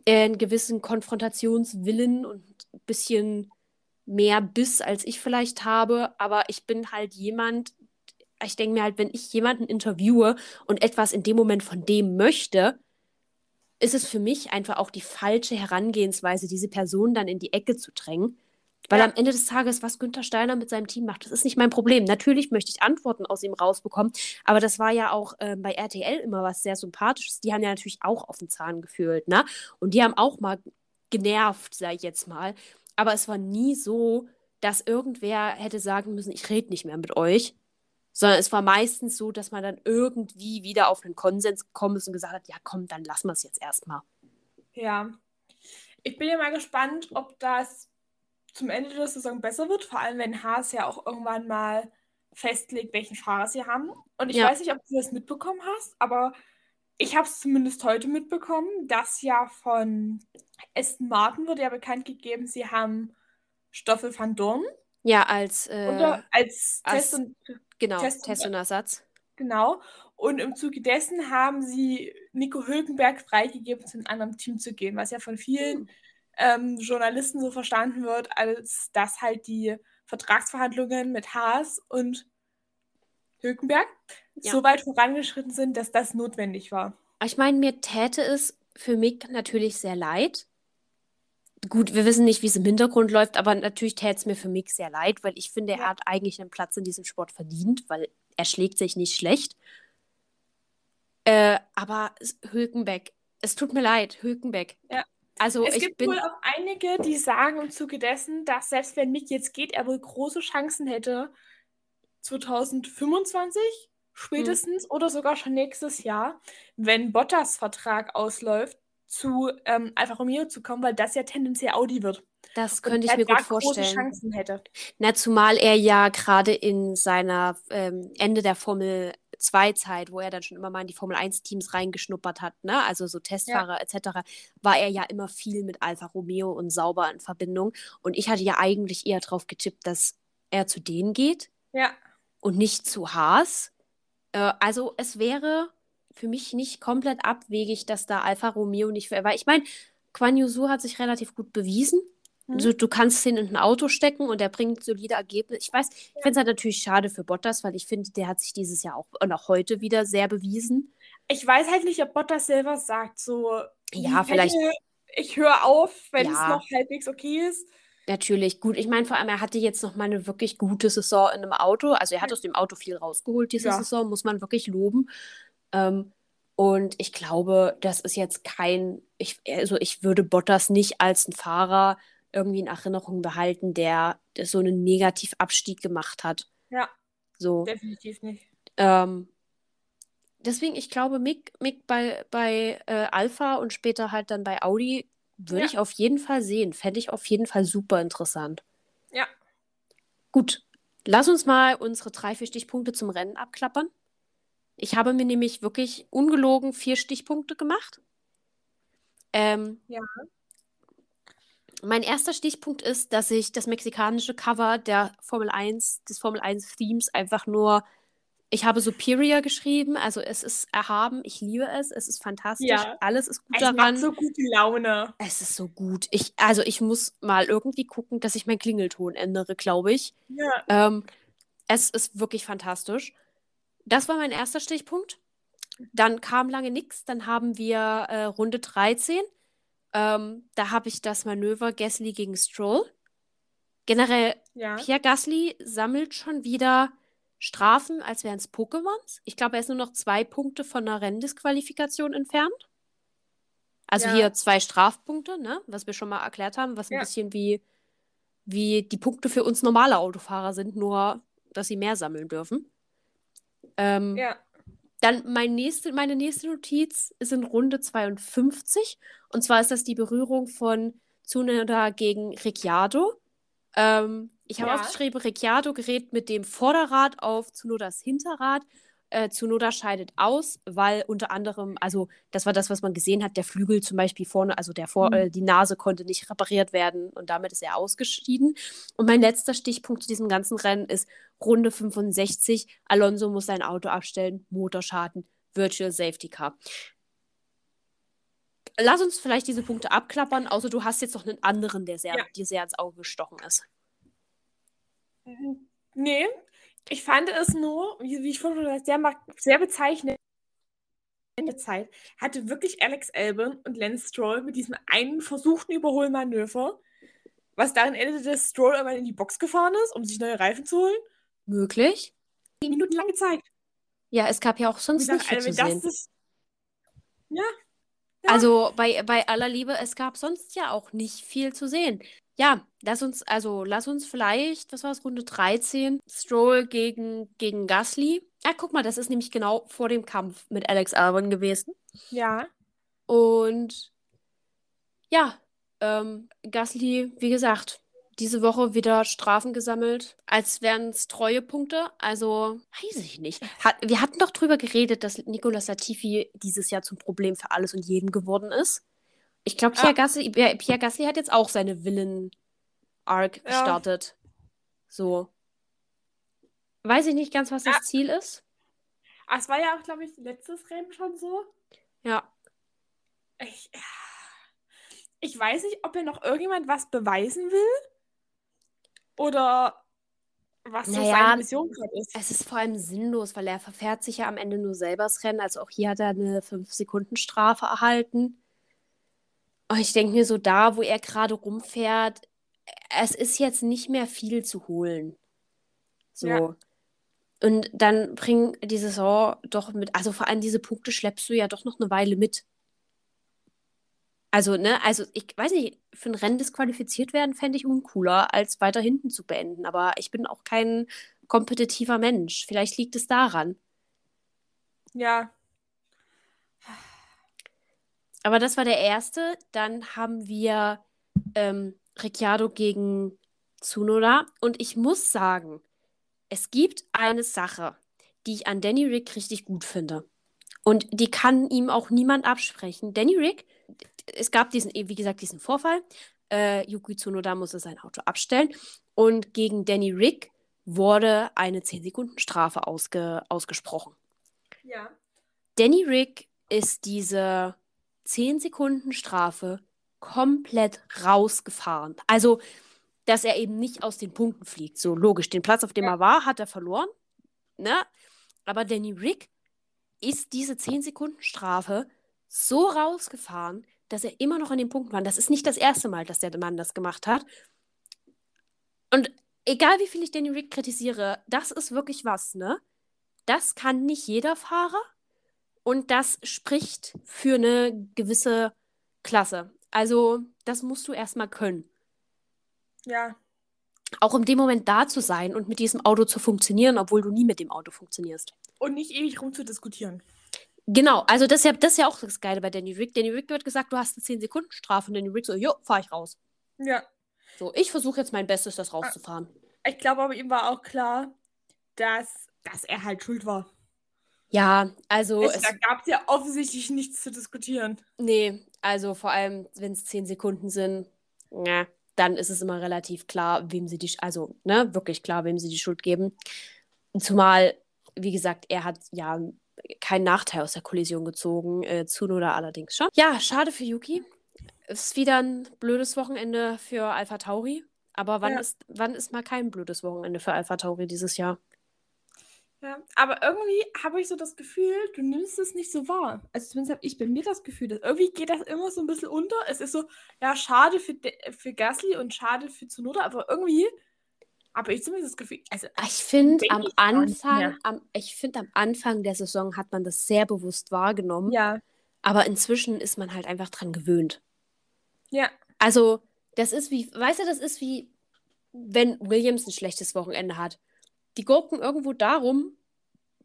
[SPEAKER 1] einen gewissen Konfrontationswillen und ein bisschen mehr Biss, als ich vielleicht habe. Aber ich bin halt jemand, ich denke mir halt, wenn ich jemanden interviewe und etwas in dem Moment von dem möchte, ist es für mich einfach auch die falsche Herangehensweise, diese Person dann in die Ecke zu drängen. Weil ja. am Ende des Tages, was Günther Steiner mit seinem Team macht, das ist nicht mein Problem. Natürlich möchte ich Antworten aus ihm rausbekommen, aber das war ja auch äh, bei RTL immer was sehr Sympathisches. Die haben ja natürlich auch auf den Zahn gefühlt, ne? Und die haben auch mal genervt, sag ich jetzt mal. Aber es war nie so, dass irgendwer hätte sagen müssen, ich rede nicht mehr mit euch. Sondern es war meistens so, dass man dann irgendwie wieder auf einen Konsens gekommen ist und gesagt hat, ja komm, dann lassen wir es jetzt erstmal.
[SPEAKER 2] Ja. Ich bin ja mal gespannt, ob das zum Ende der Saison besser wird, vor allem wenn Haas ja auch irgendwann mal festlegt, welchen Fahrer sie haben. Und ich ja. weiß nicht, ob du das mitbekommen hast, aber ich habe es zumindest heute mitbekommen, dass ja von Aston Martin wurde ja bekannt gegeben, sie haben Stoffel van Dorn.
[SPEAKER 1] Ja, als, äh,
[SPEAKER 2] Oder als, als Test und
[SPEAKER 1] genau, Test, Test und Ersatz.
[SPEAKER 2] Genau. Und im Zuge dessen haben sie Nico Hülkenberg freigegeben, zu einem anderen Team zu gehen, was ja von vielen hm ähm, Journalisten so verstanden wird, als dass halt die Vertragsverhandlungen mit Haas und Hülkenberg ja. so weit vorangeschritten sind, dass das notwendig war.
[SPEAKER 1] Ich meine, mir täte es für mich natürlich sehr leid. Gut, wir wissen nicht, wie es im Hintergrund läuft, aber natürlich täte es mir für mich sehr leid, weil ich finde, ja. er hat eigentlich einen Platz in diesem Sport verdient, weil er schlägt sich nicht schlecht. Äh, aber Hülkenbeck, es tut mir leid, Hülkenbeck.
[SPEAKER 2] Ja. Also es gibt wohl auch einige, die sagen im Zuge dessen, dass selbst wenn Mick jetzt geht, er wohl große Chancen hätte, 2025 spätestens hm. oder sogar schon nächstes Jahr, wenn Bottas Vertrag ausläuft, zu ähm, Alfa Romeo zu kommen, weil das ja tendenziell Audi wird.
[SPEAKER 1] Das könnte ich mir gut vorstellen. Chancen hätte. Na, zumal er ja gerade in seiner ähm, Ende der Formel 2-Zeit, wo er dann schon immer mal in die Formel 1-Teams reingeschnuppert hat, ne? also so Testfahrer ja. etc., war er ja immer viel mit Alfa Romeo und Sauber in Verbindung. Und ich hatte ja eigentlich eher darauf getippt, dass er zu denen geht
[SPEAKER 2] ja.
[SPEAKER 1] und nicht zu Haas. Äh, also es wäre für mich nicht komplett abwegig, dass da Alfa Romeo nicht für. Weil ich meine, Quan Yusu hat sich relativ gut bewiesen. Du, du kannst ihn in ein Auto stecken und er bringt solide Ergebnisse. Ich weiß, ich finde es halt natürlich schade für Bottas, weil ich finde, der hat sich dieses Jahr auch und auch heute wieder sehr bewiesen.
[SPEAKER 2] Ich weiß halt nicht, ob Bottas selber sagt, so.
[SPEAKER 1] Ja, vielleicht.
[SPEAKER 2] Ich höre auf, wenn ja. es noch halbwegs okay ist.
[SPEAKER 1] Natürlich, gut. Ich meine, vor allem, er hatte jetzt noch mal eine wirklich gute Saison in einem Auto. Also, er hat aus dem Auto viel rausgeholt diese ja. Saison, muss man wirklich loben. Ähm, und ich glaube, das ist jetzt kein. Ich, also, ich würde Bottas nicht als ein Fahrer irgendwie in Erinnerung behalten, der, der so einen Negativabstieg gemacht hat.
[SPEAKER 2] Ja.
[SPEAKER 1] So.
[SPEAKER 2] Definitiv nicht.
[SPEAKER 1] Ähm, deswegen, ich glaube, Mick, Mick bei, bei äh, Alpha und später halt dann bei Audi würde ja. ich auf jeden Fall sehen. Fände ich auf jeden Fall super interessant.
[SPEAKER 2] Ja.
[SPEAKER 1] Gut. Lass uns mal unsere drei, vier Stichpunkte zum Rennen abklappern. Ich habe mir nämlich wirklich ungelogen vier Stichpunkte gemacht. Ähm,
[SPEAKER 2] ja.
[SPEAKER 1] Mein erster Stichpunkt ist, dass ich das mexikanische Cover der Formel 1, des Formel 1 Themes einfach nur ich habe Superior geschrieben, also es ist erhaben, ich liebe es, es ist fantastisch,
[SPEAKER 2] Ja.
[SPEAKER 1] alles ist gut
[SPEAKER 2] Es
[SPEAKER 1] daran.
[SPEAKER 2] macht so gute Laune.
[SPEAKER 1] Es ist so gut. Ich, also ich muss mal irgendwie gucken, dass ich meinen Klingelton ändere, glaube ich.
[SPEAKER 2] Ja.
[SPEAKER 1] Ähm, es ist wirklich fantastisch. Das war mein erster Stichpunkt. Dann kam lange nichts. Dann haben wir äh, Runde 13. Ähm, da habe ich das Manöver Gasly gegen Stroll. Generell,
[SPEAKER 2] Ja.
[SPEAKER 1] Pierre Gasly sammelt schon wieder Strafen, als wären es Pokémons. Ich glaube, er ist nur noch zwei Punkte von einer Renndisqualifikation entfernt. Also
[SPEAKER 2] Ja.
[SPEAKER 1] hier zwei Strafpunkte, ne? Was wir schon mal erklärt haben, was ein
[SPEAKER 2] Ja.
[SPEAKER 1] bisschen wie, wie die Punkte für uns normale Autofahrer sind, nur dass sie mehr sammeln dürfen. Ähm,
[SPEAKER 2] Ja.
[SPEAKER 1] Dann mein nächste, meine nächste Notiz ist in Runde 52. Und zwar ist das die Berührung von Tsunoda gegen Ricciardo. Ähm, ich habe
[SPEAKER 2] Ja.
[SPEAKER 1] aufgeschrieben, Ricciardo gerät mit dem Vorderrad auf Tsunodas Hinterrad. Äh, Tsunoda scheidet aus, weil unter anderem, also das war das, was man gesehen hat, der Flügel zum Beispiel vorne, also der Vor
[SPEAKER 2] Mhm.
[SPEAKER 1] äh, die Nase konnte nicht repariert werden und damit ist er ausgeschieden. Und mein letzter Stichpunkt zu diesem ganzen Rennen ist Runde 65. Alonso muss sein Auto abstellen, Motorschaden, Virtual Safety Car. Lass uns vielleicht diese Punkte abklappern, außer du hast jetzt noch einen anderen, der sehr,
[SPEAKER 2] Ja.
[SPEAKER 1] dir sehr ins Auge gestochen ist.
[SPEAKER 2] Nee, ich fand es nur, wie, wie ich vorhin schon gesagt habe, sehr, bezeichnend. In der Zeit hatte wirklich Alex Albon und Lance Stroll mit diesem einen versuchten Überholmanöver, was darin endete, dass Stroll einmal in die Box gefahren ist, um sich neue Reifen zu holen.
[SPEAKER 1] Möglich?
[SPEAKER 2] Zehn Minuten lange Zeit.
[SPEAKER 1] Ja, es gab ja auch sonst nicht viel
[SPEAKER 2] Alter,
[SPEAKER 1] zu
[SPEAKER 2] wenn
[SPEAKER 1] sehen.
[SPEAKER 2] das ist. Ja. ja.
[SPEAKER 1] Also bei, bei aller Liebe, es gab sonst ja auch nicht viel zu sehen. Ja, lass uns, also lass uns vielleicht, was war es, Runde 13, Stroll gegen, gegen Gasly. Ja, guck mal, das ist nämlich genau vor dem Kampf mit Alex Albon gewesen.
[SPEAKER 2] Ja.
[SPEAKER 1] Und ja, ähm, Gasly, wie gesagt, diese Woche wieder Strafen gesammelt, als wären es Treuepunkte. Also, weiß ich nicht. Hat, wir hatten doch drüber geredet, dass Nicolas Latifi dieses Jahr zum Problem für alles und jeden geworden ist. Ich glaube, Pierre,
[SPEAKER 2] Ah.
[SPEAKER 1] Gasly, Pierre Gasly hat jetzt auch seine Villain-Arc
[SPEAKER 2] Ja.
[SPEAKER 1] gestartet. So. Weiß ich nicht ganz, was das
[SPEAKER 2] Ah.
[SPEAKER 1] Ziel ist.
[SPEAKER 2] Ah, es war ja auch, glaube ich, letztes Rennen schon so.
[SPEAKER 1] Ja.
[SPEAKER 2] Ich, ich weiß nicht, ob er noch irgendjemand was beweisen will. Oder was so
[SPEAKER 1] Naja,
[SPEAKER 2] seine Mission gerade ist.
[SPEAKER 1] Es ist vor allem sinnlos, weil er verfährt sich ja am Ende nur selber das Rennen. Also auch hier hat er eine 5-Sekunden-Strafe erhalten. Und ich denke mir so, da, wo er gerade rumfährt, es ist jetzt nicht mehr viel zu holen. So.
[SPEAKER 2] Ja.
[SPEAKER 1] Und dann bring die Saison doch mit, also vor allem diese Punkte schleppst du ja doch noch eine Weile mit. Also, ne, also ich weiß nicht, für ein Rennen disqualifiziert werden fände ich uncooler, als weiter hinten zu beenden. Aber ich bin auch kein kompetitiver Mensch. Vielleicht liegt es daran.
[SPEAKER 2] Ja.
[SPEAKER 1] Aber das war der erste. Dann haben wir ähm, Ricciardo gegen Tsunoda. Und ich muss sagen, es gibt eine Sache, die ich an Danny Rick richtig gut finde. Und die kann ihm auch niemand absprechen. Danny Rick, es gab diesen, wie gesagt, diesen Vorfall. Äh, Yuki Tsunoda musste sein Auto abstellen. Und gegen Danny Rick wurde eine 10-Sekunden-Strafe ausge, ausgesprochen.
[SPEAKER 2] Ja.
[SPEAKER 1] Danny Rick ist diese 10-Sekunden-Strafe komplett rausgefahren. Also, dass er eben nicht aus den Punkten fliegt. So logisch, den Platz, auf dem
[SPEAKER 2] Ja.
[SPEAKER 1] er war, hat er verloren. Ne? Aber Danny Rick ist diese 10-Sekunden-Strafe so rausgefahren, dass er immer noch an den Punkten war. Das ist nicht das erste Mal, dass der Mann das gemacht hat. Und egal wie viel ich Danny Rick kritisiere, das ist wirklich was, ne? Das kann nicht jeder Fahrer und das spricht für eine gewisse Klasse. Also, das musst du erstmal können.
[SPEAKER 2] Ja.
[SPEAKER 1] Auch in dem Moment da zu sein und mit diesem Auto zu funktionieren, obwohl du nie mit dem Auto funktionierst.
[SPEAKER 2] Und nicht ewig rumzudiskutieren.
[SPEAKER 1] Genau, also das ist, ja, das ist ja auch das Geile bei Danny Rick. Danny Rick wird gesagt, du hast eine 10-Sekunden-Strafe und Danny Rick so, jo, fahr ich raus.
[SPEAKER 2] Ja.
[SPEAKER 1] So, ich versuche jetzt mein Bestes, das rauszufahren.
[SPEAKER 2] Ich glaube aber ihm war auch klar, dass, dass er halt schuld war.
[SPEAKER 1] Ja, also
[SPEAKER 2] Es,
[SPEAKER 1] es,
[SPEAKER 2] da gab es ja offensichtlich nichts zu diskutieren.
[SPEAKER 1] nee, also vor allem, wenn es 10 Sekunden sind, ja, dann ist es immer relativ klar, wem sie die, also, ne, wirklich klar, wem sie die Schuld geben. Zumal, wie gesagt, er hat ja keinen Nachteil aus der Kollision gezogen, äh, Tsunoda allerdings schon. Ja, schade für Yuki. Ist wieder ein blödes Wochenende für Alpha Tauri. Aber wann,
[SPEAKER 2] Ja.
[SPEAKER 1] ist, wann ist mal kein blödes Wochenende für Alpha Tauri dieses Jahr?
[SPEAKER 2] Ja, aber irgendwie habe ich so das Gefühl, du nimmst es nicht so wahr. Also zumindest habe ich bei mir das Gefühl, dass irgendwie geht das immer so ein bisschen unter. Es ist so, ja, schade für, De für Gasly und schade für Tsunoda, aber irgendwie habe ich zumindest das Gefühl, also
[SPEAKER 1] Ich finde, am
[SPEAKER 2] ich
[SPEAKER 1] Anfang, am, ich finde, am Anfang der Saison hat man das sehr bewusst wahrgenommen.
[SPEAKER 2] ja,
[SPEAKER 1] Aber inzwischen ist man halt einfach dran gewöhnt.
[SPEAKER 2] ja,
[SPEAKER 1] Also, das ist wie, weißt du, das ist wie, wenn Williams ein schlechtes Wochenende hat. Die gurken irgendwo darum,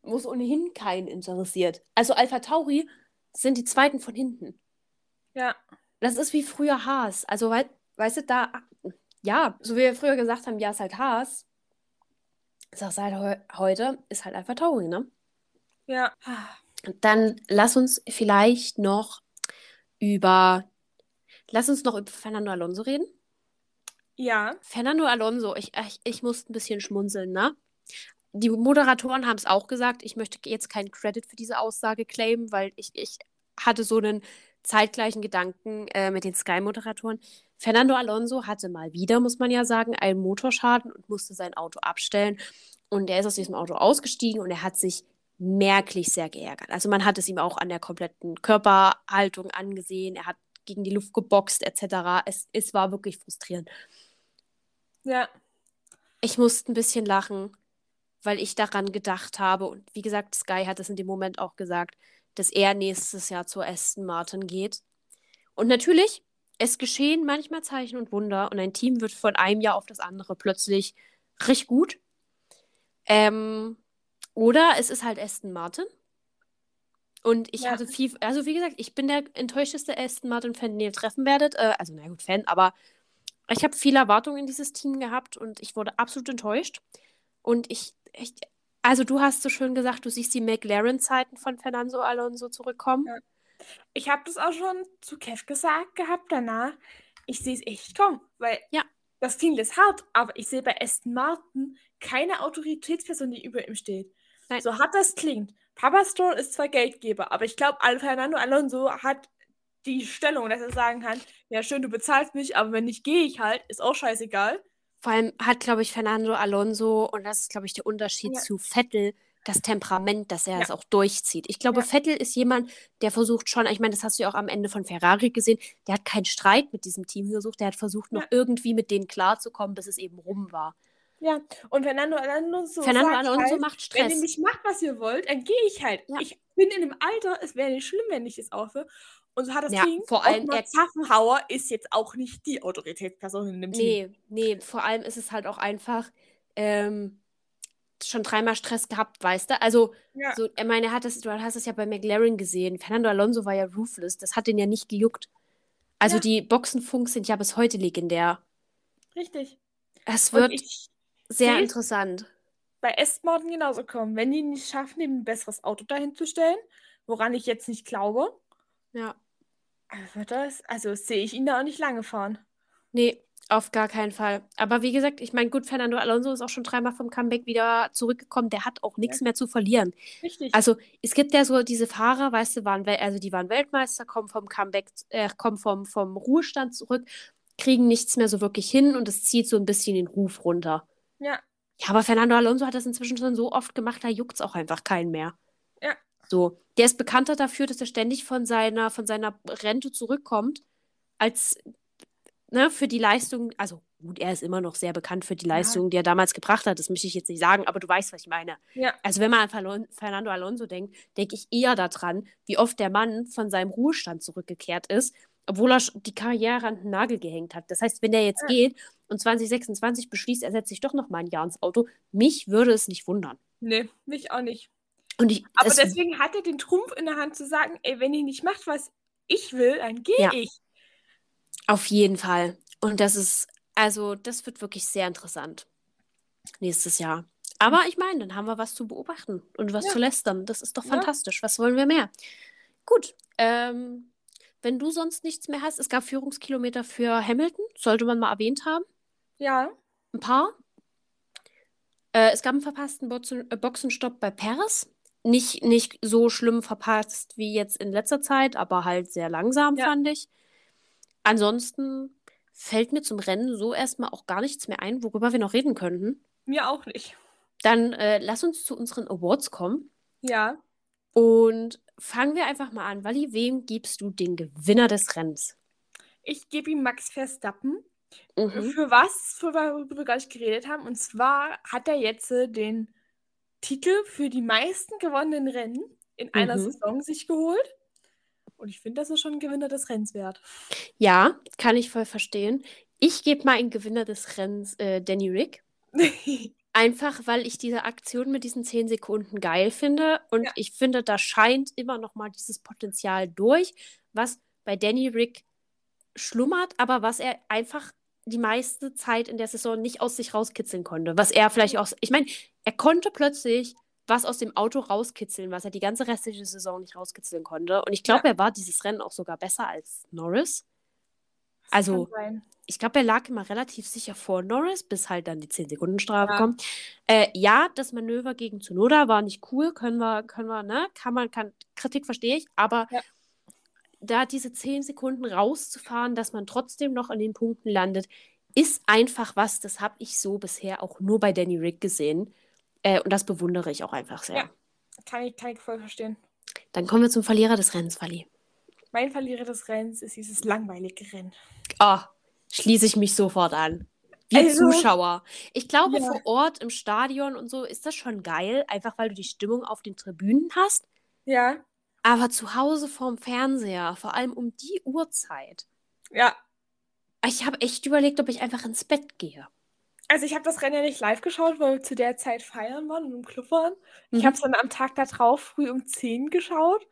[SPEAKER 1] wo es ohnehin keinen interessiert. Also Alpha Tauri sind die Zweiten von hinten.
[SPEAKER 2] ja,
[SPEAKER 1] Das ist wie früher Haas. Also, wei weißt du, da, ja, so wie wir früher gesagt haben, ja, ist halt Haas. Auch seit heu heute, ist halt Alpha Tauri, ne?
[SPEAKER 2] ja.
[SPEAKER 1] Dann lass uns vielleicht noch über, lass uns noch über Fernando Alonso reden.
[SPEAKER 2] Ja,
[SPEAKER 1] Fernando Alonso, ich, ich, ich musste ein bisschen schmunzeln, ne? Die Moderatoren haben es auch gesagt. Ich möchte jetzt keinen Credit für diese Aussage claimen, weil ich, ich hatte so einen zeitgleichen Gedanken äh, mit den Sky-Moderatoren. Fernando Alonso hatte mal wieder, muss man ja sagen, einen Motorschaden und musste sein Auto abstellen. Und er ist aus diesem Auto ausgestiegen und er hat sich merklich sehr geärgert. Also man hat es ihm auch an der kompletten Körperhaltung angesehen. Er hat gegen die Luft geboxt etc. Es, es war wirklich frustrierend.
[SPEAKER 2] ja,
[SPEAKER 1] Ich musste ein bisschen lachen, weil ich daran gedacht habe. Und wie gesagt, Sky hat es in dem Moment auch gesagt, dass er nächstes Jahr zu Aston Martin geht. Und natürlich, es geschehen manchmal Zeichen und Wunder und ein Team wird von einem Jahr auf das andere plötzlich richtig gut. Ähm, oder es ist halt Aston Martin. Und ich
[SPEAKER 2] Ja.
[SPEAKER 1] hatte viel, also wie gesagt, ich bin der enttäuschteste Aston Martin-Fan, den ihr treffen werdet. Äh, also, na gut, Fan, aber ich habe viele Erwartungen in dieses Team gehabt und ich wurde absolut enttäuscht. Und ich, ich also du hast so schön gesagt, du siehst die McLaren-Zeiten von Fernando Alonso zurückkommen.
[SPEAKER 2] Ja. ich habe das auch schon zu Kev gesagt gehabt danach. Ich sehe es echt kommen, weil
[SPEAKER 1] Ja.
[SPEAKER 2] das klingt jetzt hart, aber ich sehe bei Aston Martin keine Autoritätsperson, die über ihm steht.
[SPEAKER 1] Nein.
[SPEAKER 2] So hart das klingt. Papa Stroll ist zwar Geldgeber, aber ich glaube, Fernando Alonso hat die Stellung, dass er sagen kann, ja schön, du bezahlst mich, aber wenn nicht, gehe ich halt, ist auch scheißegal.
[SPEAKER 1] Vor allem hat, glaube ich, Fernando Alonso, und das ist, glaube ich, der Unterschied
[SPEAKER 2] Ja.
[SPEAKER 1] zu Vettel, das Temperament, dass er
[SPEAKER 2] Ja.
[SPEAKER 1] es auch durchzieht. Ich glaube,
[SPEAKER 2] Ja.
[SPEAKER 1] Vettel ist jemand, der versucht schon, ich meine, das hast du ja auch am Ende von Ferrari gesehen, der hat keinen Streit mit diesem Team gesucht, der hat versucht, noch irgendwie mit denen klarzukommen, bis es eben rum war.
[SPEAKER 2] Ja, und Fernando Alonso
[SPEAKER 1] Fernando
[SPEAKER 2] sagt
[SPEAKER 1] Alonso
[SPEAKER 2] halt,
[SPEAKER 1] macht
[SPEAKER 2] wenn ihr
[SPEAKER 1] Stress.
[SPEAKER 2] nicht macht, was ihr wollt, dann gehe ich halt.
[SPEAKER 1] Ja.
[SPEAKER 2] Ich bin in dem Alter, es wäre nicht schlimm, wenn ich es aufhöre. Und so hat das
[SPEAKER 1] Ja,
[SPEAKER 2] Team.
[SPEAKER 1] vor allem er-
[SPEAKER 2] Pfaffenhauer ist jetzt auch nicht die Autoritätsperson in dem Team.
[SPEAKER 1] Nee, nee, vor allem ist es halt auch einfach ähm, schon dreimal Stress gehabt, weißt du? Also,
[SPEAKER 2] Ja.
[SPEAKER 1] so, ich meine, er hat das, du hast es ja bei McLaren gesehen. Fernando Alonso war ja ruthless, das hat den ja nicht gejuckt. Also,
[SPEAKER 2] Ja.
[SPEAKER 1] die Boxenfunks sind ja bis heute legendär.
[SPEAKER 2] Richtig.
[SPEAKER 1] Es wird sehr interessant.
[SPEAKER 2] bei Martin genauso kommen. Wenn die nicht schaffen, ihm ein besseres Auto dahin zu stellen, woran ich jetzt nicht glaube,
[SPEAKER 1] Ja.
[SPEAKER 2] Wird das, also sehe ich ihn da auch nicht lange fahren.
[SPEAKER 1] Nee, auf gar keinen Fall. Aber wie gesagt, ich meine, gut, Fernando Alonso ist auch schon dreimal vom Comeback wieder zurückgekommen. Der hat auch nichts mehr zu verlieren.
[SPEAKER 2] Richtig.
[SPEAKER 1] Also es gibt ja so diese Fahrer, weißt du, waren also die waren Weltmeister, kommen vom Comeback, äh, kommen vom, vom Ruhestand zurück, kriegen nichts mehr so wirklich hin und es zieht so ein bisschen den Ruf runter.
[SPEAKER 2] ja,
[SPEAKER 1] Ja, aber Fernando Alonso hat das inzwischen schon so oft gemacht, da juckt es auch einfach keinen mehr.
[SPEAKER 2] Ja.
[SPEAKER 1] So, der ist bekannter dafür, dass er ständig von seiner, von seiner Rente zurückkommt, als ne, für die Leistung, also gut, er ist immer noch sehr bekannt für die
[SPEAKER 2] Ja.
[SPEAKER 1] Leistung, die er damals gebracht hat, das möchte ich jetzt nicht sagen, aber du weißt, was ich meine.
[SPEAKER 2] ja,
[SPEAKER 1] Also wenn man an Fernando Alonso denkt, denke ich eher daran, wie oft der Mann von seinem Ruhestand zurückgekehrt ist, obwohl er die Karriere an den Nagel gehängt hat. Das heißt, wenn der jetzt
[SPEAKER 2] Ja.
[SPEAKER 1] geht und 2026 beschließt, er setzt sich doch noch mal ein Jahr ins Auto, mich würde es nicht wundern.
[SPEAKER 2] nee, mich auch nicht.
[SPEAKER 1] Und ich,
[SPEAKER 2] Aber
[SPEAKER 1] es,
[SPEAKER 2] deswegen hat er den Trumpf in der Hand zu sagen, ey, wenn ihr nicht macht, was ich will, dann gehe
[SPEAKER 1] Ja.
[SPEAKER 2] ich.
[SPEAKER 1] auf jeden Fall. Und das ist, also das wird wirklich sehr interessant nächstes Jahr. Aber ich meine, dann haben wir was zu beobachten und was
[SPEAKER 2] Ja.
[SPEAKER 1] zu lästern. Das ist doch
[SPEAKER 2] Ja.
[SPEAKER 1] fantastisch. Was wollen wir mehr? Gut. Ähm, wenn du sonst nichts mehr hast, es gab Führungskilometer für Hamilton, sollte man mal erwähnt haben.
[SPEAKER 2] Ja.
[SPEAKER 1] Ein paar. Äh, es gab einen verpassten Boxen, äh, Boxenstopp bei Paris. Nicht, nicht so schlimm verpasst wie jetzt in letzter Zeit, aber halt sehr langsam,
[SPEAKER 2] Ja.
[SPEAKER 1] fand ich. Ansonsten fällt mir zum Rennen so erstmal auch gar nichts mehr ein, worüber wir noch reden könnten.
[SPEAKER 2] Mir auch nicht.
[SPEAKER 1] Dann äh, lass uns zu unseren Awards kommen.
[SPEAKER 2] Ja.
[SPEAKER 1] Und fangen wir einfach mal an. Wally, wem gibst du den Gewinner des Rennens?
[SPEAKER 2] Ich gebe ihm Max Verstappen.
[SPEAKER 1] Mhm.
[SPEAKER 2] Für was, für worüber wir gar nicht geredet haben. Und zwar hat er jetzt äh, den Titel für die meisten gewonnenen Rennen in einer
[SPEAKER 1] Mhm.
[SPEAKER 2] Saison sich geholt. Und ich finde, das ist schon ein Gewinner des Rennens wert.
[SPEAKER 1] Ja, kann ich voll verstehen. Ich gebe mal einen Gewinner des Rennens äh, Danny Rick. Einfach, weil ich diese Aktion mit diesen 10 Sekunden geil finde. Und
[SPEAKER 2] Ja.
[SPEAKER 1] ich finde, da scheint immer noch mal dieses Potenzial durch, was bei Danny Rick schlummert, aber was er einfach die meiste Zeit in der Saison nicht aus sich rauskitzeln konnte. Was er vielleicht auch. Ich meine, er konnte plötzlich was aus dem Auto rauskitzeln, was er die ganze restliche Saison nicht rauskitzeln konnte. Und ich glaube, er war dieses Rennen auch sogar besser als Norris.
[SPEAKER 2] Das
[SPEAKER 1] Also, ich glaube, er lag immer relativ sicher vor Norris, bis halt dann die 10-Sekunden-Strafe
[SPEAKER 2] Ja.
[SPEAKER 1] kommt. Äh, ja, das Manöver gegen Tsunoda war nicht cool, können wir, können wir, ne? Kann man, kann, Kritik verstehe ich, aber
[SPEAKER 2] Ja.
[SPEAKER 1] Da diese 10 Sekunden rauszufahren, dass man trotzdem noch an den Punkten landet, ist einfach was, das habe ich so bisher auch nur bei Danny Rick gesehen. Äh, und das bewundere ich auch einfach sehr.
[SPEAKER 2] Ja. Kann ich, kann ich voll verstehen.
[SPEAKER 1] Dann kommen wir zum Verlierer des Rennens, Wally.
[SPEAKER 2] Mein Verlierer des Rennens ist dieses langweilige Rennen.
[SPEAKER 1] Oh, schließe ich mich sofort an. Wir
[SPEAKER 2] Also,
[SPEAKER 1] Zuschauer. Ich glaube,
[SPEAKER 2] ja.
[SPEAKER 1] vor Ort im Stadion und so ist das schon geil, einfach weil du die Stimmung auf den Tribünen hast.
[SPEAKER 2] Ja,
[SPEAKER 1] Aber zu Hause vorm Fernseher, vor allem um die Uhrzeit.
[SPEAKER 2] ja.
[SPEAKER 1] Ich habe echt überlegt, ob ich einfach ins Bett gehe.
[SPEAKER 2] Also ich habe das Rennen ja nicht live geschaut, weil wir zu der Zeit feiern waren und im Club waren. Ich
[SPEAKER 1] Mhm.
[SPEAKER 2] habe es dann am Tag da drauf früh um 10 geschaut.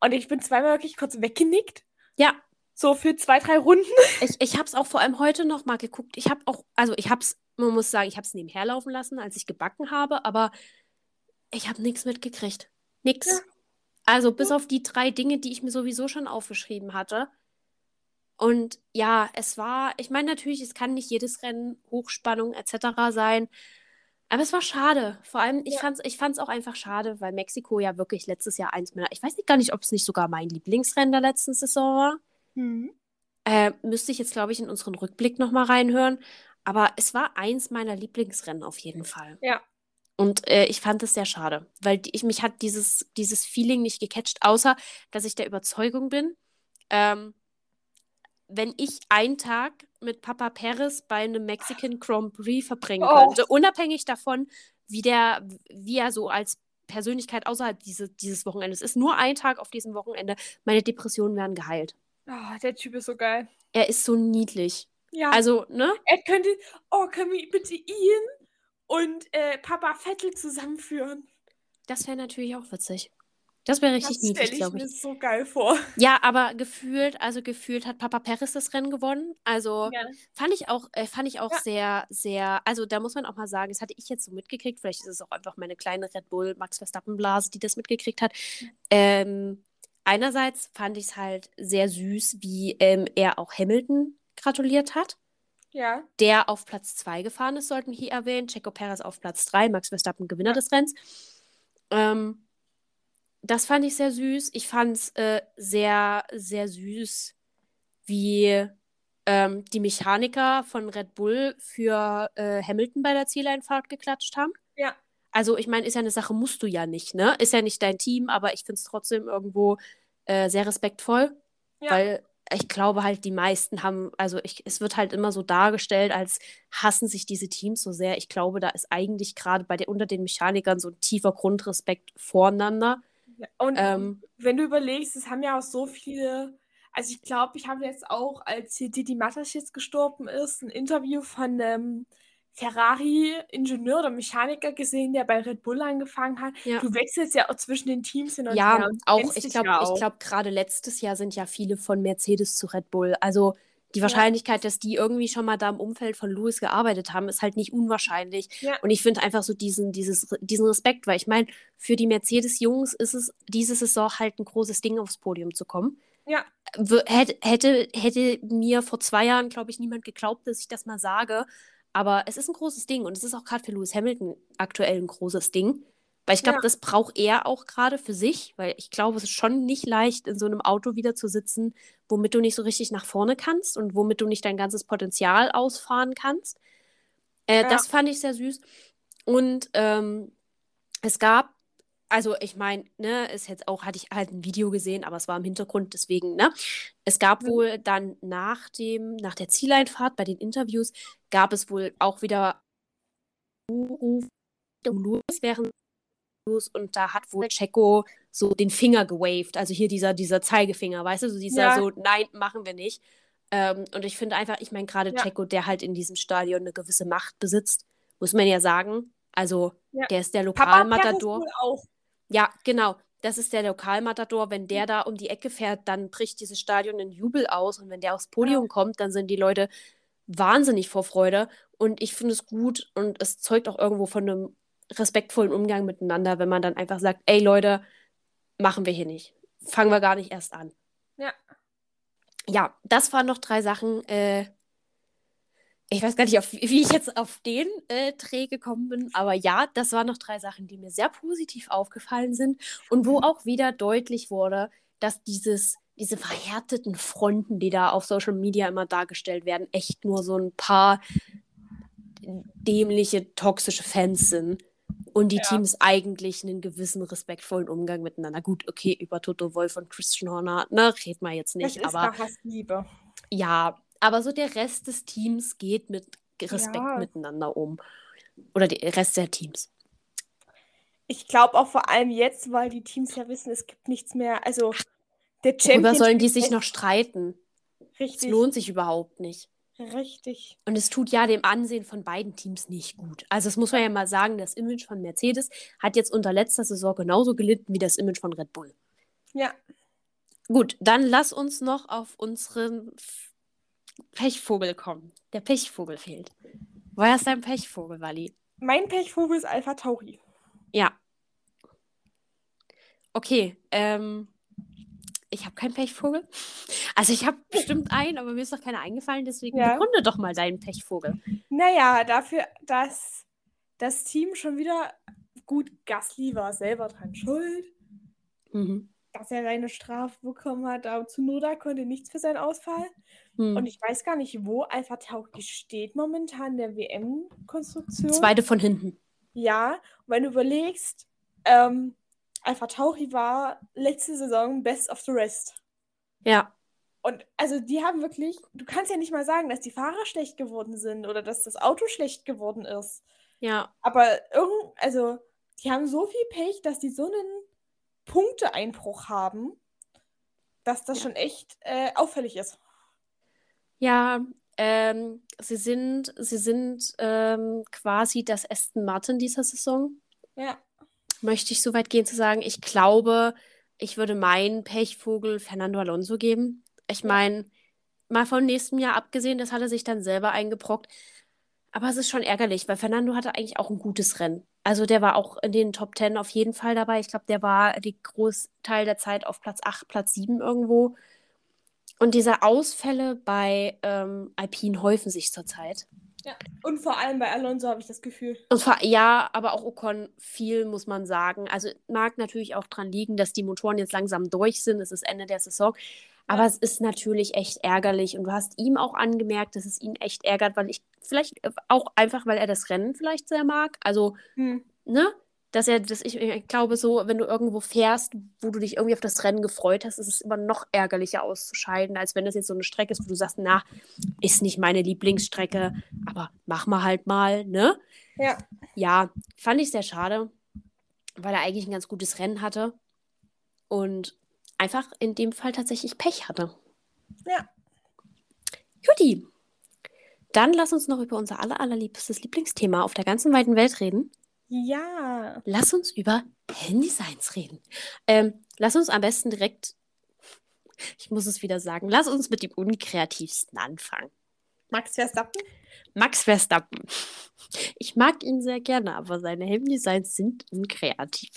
[SPEAKER 2] Und ich bin zweimal wirklich kurz weggenickt.
[SPEAKER 1] Ja,
[SPEAKER 2] So für zwei, drei Runden.
[SPEAKER 1] ich, ich habe es auch vor allem heute noch mal geguckt. Ich habe auch, also ich habe es, man muss sagen, ich habe es nebenher laufen lassen, als ich gebacken habe, aber ich habe nichts mitgekriegt. Nix.
[SPEAKER 2] Ja.
[SPEAKER 1] Also bis auf die drei Dinge, die ich mir sowieso schon aufgeschrieben hatte. Und ja, es war, ich meine natürlich, es kann nicht jedes Rennen Hochspannung etc. sein. Aber es war schade. Vor allem, ich
[SPEAKER 2] Ja.
[SPEAKER 1] fand's, ich fand's auch einfach schade, weil Mexiko ja wirklich letztes Jahr eins meiner, ich weiß nicht gar nicht, ob es nicht sogar mein Lieblingsrennen der letzten Saison war. Äh, müsste ich jetzt, glaube ich, in unseren Rückblick nochmal reinhören. Aber es war eins meiner Lieblingsrennen auf jeden Fall.
[SPEAKER 2] Ja.
[SPEAKER 1] Und äh, ich fand es sehr schade, weil ich, mich hat dieses, dieses Feeling nicht gecatcht, außer dass ich der Überzeugung bin, ähm, wenn ich einen Tag mit Papa Perez bei einem Mexican Grand Prix verbringen
[SPEAKER 2] Oh.
[SPEAKER 1] könnte, unabhängig davon, wie der, wie er so als Persönlichkeit außerhalb diese, dieses Wochenendes ist, nur ein Tag auf diesem Wochenende, meine Depressionen werden geheilt.
[SPEAKER 2] Oh, der Typ ist so geil.
[SPEAKER 1] Er ist so niedlich.
[SPEAKER 2] Ja.
[SPEAKER 1] Also, ne?
[SPEAKER 2] er könnte. Oh, können wir bitte ihn und äh, Papa Vettel zusammenführen?
[SPEAKER 1] Das wäre natürlich auch witzig. Das wäre richtig
[SPEAKER 2] das
[SPEAKER 1] niedlich,
[SPEAKER 2] stelle ich
[SPEAKER 1] glaube
[SPEAKER 2] mir
[SPEAKER 1] ich.
[SPEAKER 2] so geil vor.
[SPEAKER 1] Ja, aber gefühlt, also gefühlt hat Papa Perez das Rennen gewonnen. Also
[SPEAKER 2] Ja.
[SPEAKER 1] fand ich auch, äh, fand ich auch
[SPEAKER 2] Ja.
[SPEAKER 1] sehr, sehr, also da muss man auch mal sagen, das hatte ich jetzt so mitgekriegt, vielleicht ist es auch einfach meine kleine Red Bull Max Verstappen Blase, die das mitgekriegt hat. Ähm, einerseits fand ich es halt sehr süß, wie ähm, er auch Hamilton gratuliert hat.
[SPEAKER 2] Ja.
[SPEAKER 1] der auf Platz 2 gefahren ist, sollten wir hier erwähnen. Checo Perez auf Platz 3, Max Verstappen Gewinner
[SPEAKER 2] Ja.
[SPEAKER 1] des Rennens. Ähm, das fand ich sehr süß. Ich fand es äh, sehr, sehr süß, wie ähm, die Mechaniker von Red Bull für äh, Hamilton bei der Zieleinfahrt geklatscht haben.
[SPEAKER 2] Ja.
[SPEAKER 1] Also, ich meine, ist ja eine Sache, musst du ja nicht, ne? Ist ja nicht dein Team, aber ich finde es trotzdem irgendwo äh, sehr respektvoll.
[SPEAKER 2] Ja.
[SPEAKER 1] Weil ich glaube halt, die meisten haben, also ich, es wird halt immer so dargestellt, als hassen sich diese Teams so sehr. Ich glaube, da ist eigentlich gerade bei der, unter den Mechanikern so ein tiefer Grundrespekt voreinander.
[SPEAKER 2] Ja, Und
[SPEAKER 1] Ähm,
[SPEAKER 2] wenn du überlegst, es haben ja auch so viele. Also ich glaube, ich habe jetzt auch, als hier Didi Matas jetzt gestorben ist, ein Interview von einem Ferrari-Ingenieur oder Mechaniker gesehen, der bei Red Bull angefangen hat.
[SPEAKER 1] Ja.
[SPEAKER 2] Du wechselst ja auch zwischen den Teams hin und
[SPEAKER 1] ja,
[SPEAKER 2] her. und
[SPEAKER 1] auch, ich
[SPEAKER 2] dich
[SPEAKER 1] glaube,
[SPEAKER 2] ja
[SPEAKER 1] ich
[SPEAKER 2] auch.
[SPEAKER 1] glaube, gerade letztes Jahr sind ja viele von Mercedes zu Red Bull. Also die
[SPEAKER 2] Ja.
[SPEAKER 1] Wahrscheinlichkeit, dass die irgendwie schon mal da im Umfeld von Lewis gearbeitet haben, ist halt nicht unwahrscheinlich.
[SPEAKER 2] Ja.
[SPEAKER 1] Und ich finde einfach so diesen, dieses, diesen Respekt, weil ich meine, für die Mercedes-Jungs ist es diese Saison halt ein großes Ding, aufs Podium zu kommen.
[SPEAKER 2] Ja.
[SPEAKER 1] hätte, hätte, hätte mir vor zwei Jahren, glaube ich, niemand geglaubt, dass ich das mal sage. Aber es ist ein großes Ding und es ist auch gerade für Lewis Hamilton aktuell ein großes Ding. Weil ich glaube,
[SPEAKER 2] Ja.
[SPEAKER 1] das braucht er auch gerade für sich, weil ich glaube, es ist schon nicht leicht, in so einem Auto wieder zu sitzen, womit du nicht so richtig nach vorne kannst und womit du nicht dein ganzes Potenzial ausfahren kannst. Äh,
[SPEAKER 2] Ja.
[SPEAKER 1] Das fand ich sehr süß. Und ähm, es gab, also ich meine, ne, ist jetzt auch, hatte ich halt ein Video gesehen, aber es war im Hintergrund, deswegen, ne? Es gab
[SPEAKER 2] Mhm.
[SPEAKER 1] wohl dann nach dem, nach der Zieleinfahrt bei den Interviews, gab es wohl auch wieder Ruf Lewis während und da hat wohl Checo so den Finger gewaved, also hier dieser, dieser Zeigefinger, weißt du, so dieser
[SPEAKER 2] Ja.
[SPEAKER 1] so, nein, machen wir nicht. Ähm, und ich finde einfach, ich meine, gerade
[SPEAKER 2] Ja.
[SPEAKER 1] Checo, der halt in diesem Stadion eine gewisse Macht besitzt, muss man ja sagen. Also,
[SPEAKER 2] Ja.
[SPEAKER 1] der ist der
[SPEAKER 2] Papa Perez
[SPEAKER 1] Lokalmatador.
[SPEAKER 2] wohl auch.
[SPEAKER 1] Ja, genau. Das ist der Lokalmatador. Wenn der da um die Ecke fährt, dann bricht dieses Stadion in Jubel aus. Und wenn der aufs Podium kommt, dann sind die Leute wahnsinnig vor Freude. Und ich finde es gut und es zeugt auch irgendwo von einem respektvollen Umgang miteinander, wenn man dann einfach sagt, ey Leute, machen wir hier nicht. Fangen wir gar nicht erst an.
[SPEAKER 2] Ja.
[SPEAKER 1] Ja, das waren noch drei Sachen. Äh, ich weiß gar nicht, auf, wie ich jetzt auf den äh, Dreh gekommen bin, aber ja, das waren noch drei Sachen, die mir sehr positiv aufgefallen sind und wo auch wieder deutlich wurde, dass dieses, diese verhärteten Fronten, die da auf Social Media immer dargestellt werden, echt nur so ein paar dämliche, toxische Fans sind. Und die
[SPEAKER 2] Ja.
[SPEAKER 1] Teams eigentlich einen gewissen respektvollen Umgang miteinander. Gut, okay, über Toto Wolf und Christian Horner, ne, reden wir jetzt
[SPEAKER 2] Das
[SPEAKER 1] nicht,
[SPEAKER 2] ist
[SPEAKER 1] aber
[SPEAKER 2] Hassliebe.
[SPEAKER 1] ja, aber so der Rest des Teams geht mit Respekt
[SPEAKER 2] Ja.
[SPEAKER 1] miteinander um. Oder der Rest der Teams.
[SPEAKER 2] Ich glaube auch vor allem jetzt, weil die Teams ja wissen, es gibt nichts mehr. Also der
[SPEAKER 1] Worüber
[SPEAKER 2] Champion.
[SPEAKER 1] sollen die sich noch streiten? Es
[SPEAKER 2] Richtig.
[SPEAKER 1] lohnt sich überhaupt nicht.
[SPEAKER 2] Richtig.
[SPEAKER 1] Und es tut ja dem Ansehen von beiden Teams nicht gut. Also, das muss man ja mal sagen, das Image von Mercedes hat jetzt unter letzter Saison genauso gelitten wie das Image von Red Bull.
[SPEAKER 2] Ja.
[SPEAKER 1] Gut, dann lass uns noch auf unseren Pechvogel kommen. Der Pechvogel fehlt. Woher ist dein Pechvogel, Wally?
[SPEAKER 2] Mein Pechvogel ist Alpha Tauri.
[SPEAKER 1] Ja. Okay, ähm, ich habe keinen Pechvogel. Also ich habe bestimmt einen, aber mir ist noch keiner eingefallen, deswegen
[SPEAKER 2] Ja.
[SPEAKER 1] begründe doch mal deinen Pechvogel.
[SPEAKER 2] Naja, dafür, dass das Team schon wieder gut Gasly war selber dran schuld,
[SPEAKER 1] Mhm.
[SPEAKER 2] dass er seine Strafe bekommen hat. Aber Tsunoda konnte nichts für seinen Ausfall.
[SPEAKER 1] Hm.
[SPEAKER 2] Und ich weiß gar nicht, wo Alpha Tauri steht momentan in der WM-Konstruktion.
[SPEAKER 1] Zweite von hinten.
[SPEAKER 2] Ja, und wenn du überlegst, ähm, Alpha Tauri war letzte Saison Best of the Rest.
[SPEAKER 1] Ja.
[SPEAKER 2] Und also die haben wirklich, du kannst ja nicht mal sagen, dass die Fahrer schlecht geworden sind oder dass das Auto schlecht geworden ist.
[SPEAKER 1] Ja.
[SPEAKER 2] Aber irgend, also die haben so viel Pech, dass die so einen Punkteeinbruch haben, dass das
[SPEAKER 1] Ja.
[SPEAKER 2] schon echt äh, auffällig ist.
[SPEAKER 1] Ja, ähm, sie sind, sie sind ähm, quasi das Aston Martin dieser Saison.
[SPEAKER 2] Ja.
[SPEAKER 1] Möchte ich so weit gehen zu sagen, ich glaube, ich würde meinen Pechvogel Fernando Alonso geben. Ich meine, mal von nächstem Jahr abgesehen, das hat er sich dann selber eingebrockt. Aber es ist schon ärgerlich, weil Fernando hatte eigentlich auch ein gutes Rennen. Also der war auch in den Top Ten auf jeden Fall dabei. Ich glaube, der war die Großteil der Zeit auf Platz 8, Platz 7 irgendwo. Und diese Ausfälle bei ähm, Alpine häufen sich zurzeit.
[SPEAKER 2] Und vor allem bei Alonso habe ich das Gefühl.
[SPEAKER 1] Und zwar, ja, aber auch Ocon viel, muss man sagen. Also mag natürlich auch dran liegen, dass die Motoren jetzt langsam durch sind. Es ist Ende der Saison. Aber
[SPEAKER 2] Ja.
[SPEAKER 1] es ist natürlich echt ärgerlich. Und du hast ihm auch angemerkt, dass es ihn echt ärgert, weil ich, vielleicht äh, auch einfach, weil er das Rennen vielleicht sehr mag. Also,
[SPEAKER 2] Hm.
[SPEAKER 1] ne? Dass er, dass ich, ich glaube, so, wenn du irgendwo fährst, wo du dich irgendwie auf das Rennen gefreut hast, ist es immer noch ärgerlicher auszuscheiden, als wenn das jetzt so eine Strecke ist, wo du sagst, na, ist nicht meine Lieblingsstrecke, aber mach mal halt mal, ne?
[SPEAKER 2] Ja.
[SPEAKER 1] Ja, fand ich sehr schade, weil er eigentlich ein ganz gutes Rennen hatte und einfach in dem Fall tatsächlich Pech hatte.
[SPEAKER 2] Ja.
[SPEAKER 1] Juti, dann lass uns noch über unser aller, allerliebstes Lieblingsthema auf der ganzen weiten Welt reden.
[SPEAKER 2] Ja.
[SPEAKER 1] Lass uns über Handysigns reden. Ähm, lass uns am besten direkt, ich muss es wieder sagen, lass uns mit dem unkreativsten anfangen.
[SPEAKER 2] Max Verstappen?
[SPEAKER 1] Max Verstappen. Ich mag ihn sehr gerne, aber seine Handysigns sind unkreativ.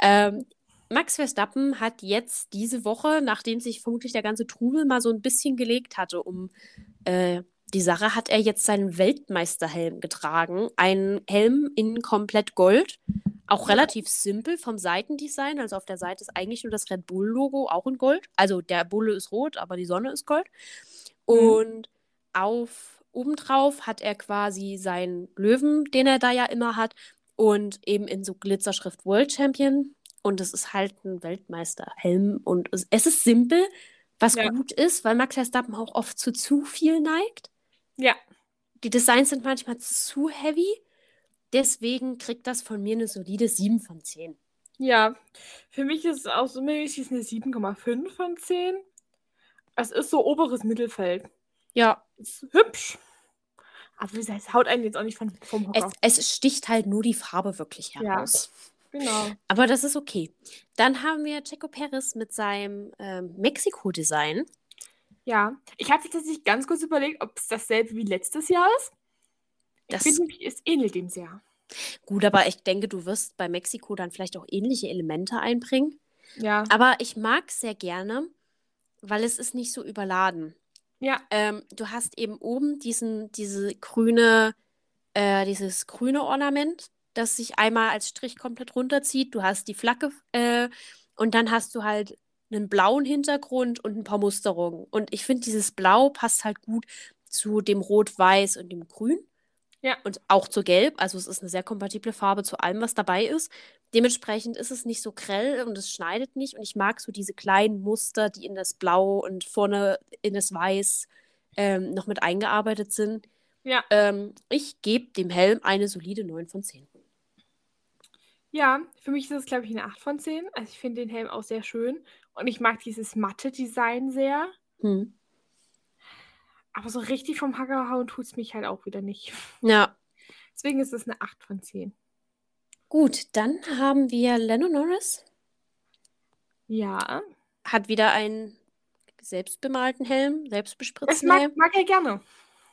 [SPEAKER 1] Ähm, Max Verstappen hat jetzt diese Woche, nachdem sich vermutlich der ganze Trubel mal so ein bisschen gelegt hatte um äh, die Sache, hat er jetzt seinen Weltmeisterhelm getragen. Ein Helm in komplett Gold. Auch relativ simpel vom Seitendesign. Also auf der Seite ist eigentlich nur das Red Bull-Logo, auch in Gold. Also der Bulle ist rot, aber die Sonne ist Gold.
[SPEAKER 2] Mhm.
[SPEAKER 1] Und auf obendrauf hat er quasi seinen Löwen, den er da ja immer hat. Und eben in so Glitzerschrift World Champion. Und es ist halt ein Weltmeisterhelm. Und es, es ist simpel, was
[SPEAKER 2] Ja.
[SPEAKER 1] gut ist, weil Max Verstappen auch oft zu zu viel neigt.
[SPEAKER 2] Ja.
[SPEAKER 1] Die Designs sind manchmal zu heavy. Deswegen kriegt das von mir eine solide 7 von 10.
[SPEAKER 2] Ja. Für mich ist es auch so mäßig eine 7,5 von 10. Es ist so oberes Mittelfeld.
[SPEAKER 1] Ja,
[SPEAKER 2] Ist hübsch. Aber es haut einen jetzt auch nicht von, vom
[SPEAKER 1] es,
[SPEAKER 2] Hocker.
[SPEAKER 1] es sticht halt nur die Farbe wirklich
[SPEAKER 2] Ja.
[SPEAKER 1] heraus.
[SPEAKER 2] Genau.
[SPEAKER 1] Aber das ist okay. Dann haben wir Checo Perez mit seinem ähm, Mexiko-Design.
[SPEAKER 2] Ja. Ich hatte tatsächlich ganz kurz überlegt, ob es dasselbe wie letztes Jahr ist. Ich
[SPEAKER 1] Das-
[SPEAKER 2] finde, nämlich, es ähnelt dem sehr.
[SPEAKER 1] Gut, aber ich denke, du wirst bei Mexiko dann vielleicht auch ähnliche Elemente einbringen.
[SPEAKER 2] Ja.
[SPEAKER 1] Aber ich mag es sehr gerne, weil es ist nicht so überladen.
[SPEAKER 2] Ja.
[SPEAKER 1] Ähm, du hast eben oben diesen, diese grüne, äh, dieses grüne Ornament, das sich einmal als Strich komplett runterzieht. Du hast die Flagge äh, und dann hast du halt einen blauen Hintergrund und ein paar Musterungen. Und ich finde, dieses Blau passt halt gut zu dem Rot-Weiß und dem Grün.
[SPEAKER 2] Ja.
[SPEAKER 1] Und auch zu Gelb. Also es ist eine sehr kompatible Farbe zu allem, was dabei ist. Dementsprechend ist es nicht so grell und es schneidet nicht. Und ich mag so diese kleinen Muster, die in das Blau und vorne in das Weiß ähm, noch mit eingearbeitet sind.
[SPEAKER 2] Ja.
[SPEAKER 1] Ähm, ich gebe dem Helm eine solide 9 von 10.
[SPEAKER 2] Ja, für mich ist es, glaube ich, eine 8 von 10. Also ich finde den Helm auch sehr schön. Und ich mag dieses matte Design sehr.
[SPEAKER 1] Hm.
[SPEAKER 2] Aber so richtig vom Hacker hauen tut es mich halt auch wieder nicht.
[SPEAKER 1] Ja,
[SPEAKER 2] Deswegen ist es eine 8 von 10.
[SPEAKER 1] gut. Dann haben wir Lando Norris.
[SPEAKER 2] Ja.
[SPEAKER 1] Hat wieder einen selbstbemalten Helm,
[SPEAKER 2] Das
[SPEAKER 1] selbstbespritzten
[SPEAKER 2] mag,
[SPEAKER 1] Helm.
[SPEAKER 2] mag er gerne.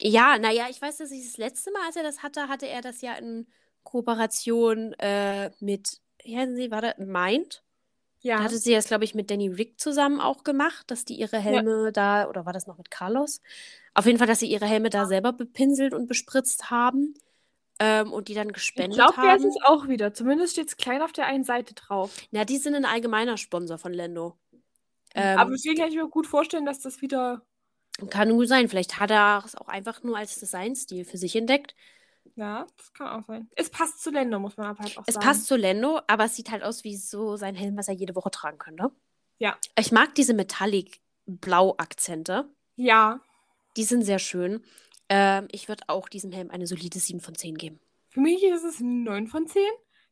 [SPEAKER 1] Ja, naja, ich weiß, dass ich das letzte Mal, als er das hatte, hatte er das ja in Kooperation äh, mit, wie heißen sie, war das Mind? Da
[SPEAKER 2] Ja.
[SPEAKER 1] hatte sie das, glaube ich, mit Danny Rick zusammen auch gemacht, dass die ihre Helme da, oder war das noch mit Carlos? Auf jeden Fall, dass sie ihre Helme da selber bepinselt und bespritzt haben ähm, und die dann
[SPEAKER 2] Ich
[SPEAKER 1] gespendet
[SPEAKER 2] glaube, der ist
[SPEAKER 1] haben.
[SPEAKER 2] es auch wieder. Zumindest steht es klein auf der einen Seite drauf.
[SPEAKER 1] Na, die sind ein allgemeiner Sponsor von Lando.
[SPEAKER 2] Aber
[SPEAKER 1] Ähm,
[SPEAKER 2] deswegen kann ich mir gut vorstellen, dass das wieder.
[SPEAKER 1] kann gut sein. Vielleicht hat er es auch einfach nur als Designstil für sich entdeckt.
[SPEAKER 2] Ja, das kann auch sein. Es passt zu Länder, muss man aber halt auch
[SPEAKER 1] Es
[SPEAKER 2] sagen.
[SPEAKER 1] passt zu Lando, aber es sieht halt aus wie so sein Helm, was er jede Woche tragen könnte.
[SPEAKER 2] Ja.
[SPEAKER 1] Ich mag diese Metallic-Blau-Akzente.
[SPEAKER 2] Ja.
[SPEAKER 1] Die sind sehr schön. Ähm, ich würde auch diesem Helm eine solide 7 von 10 geben.
[SPEAKER 2] Für mich ist es ein 9 von 10.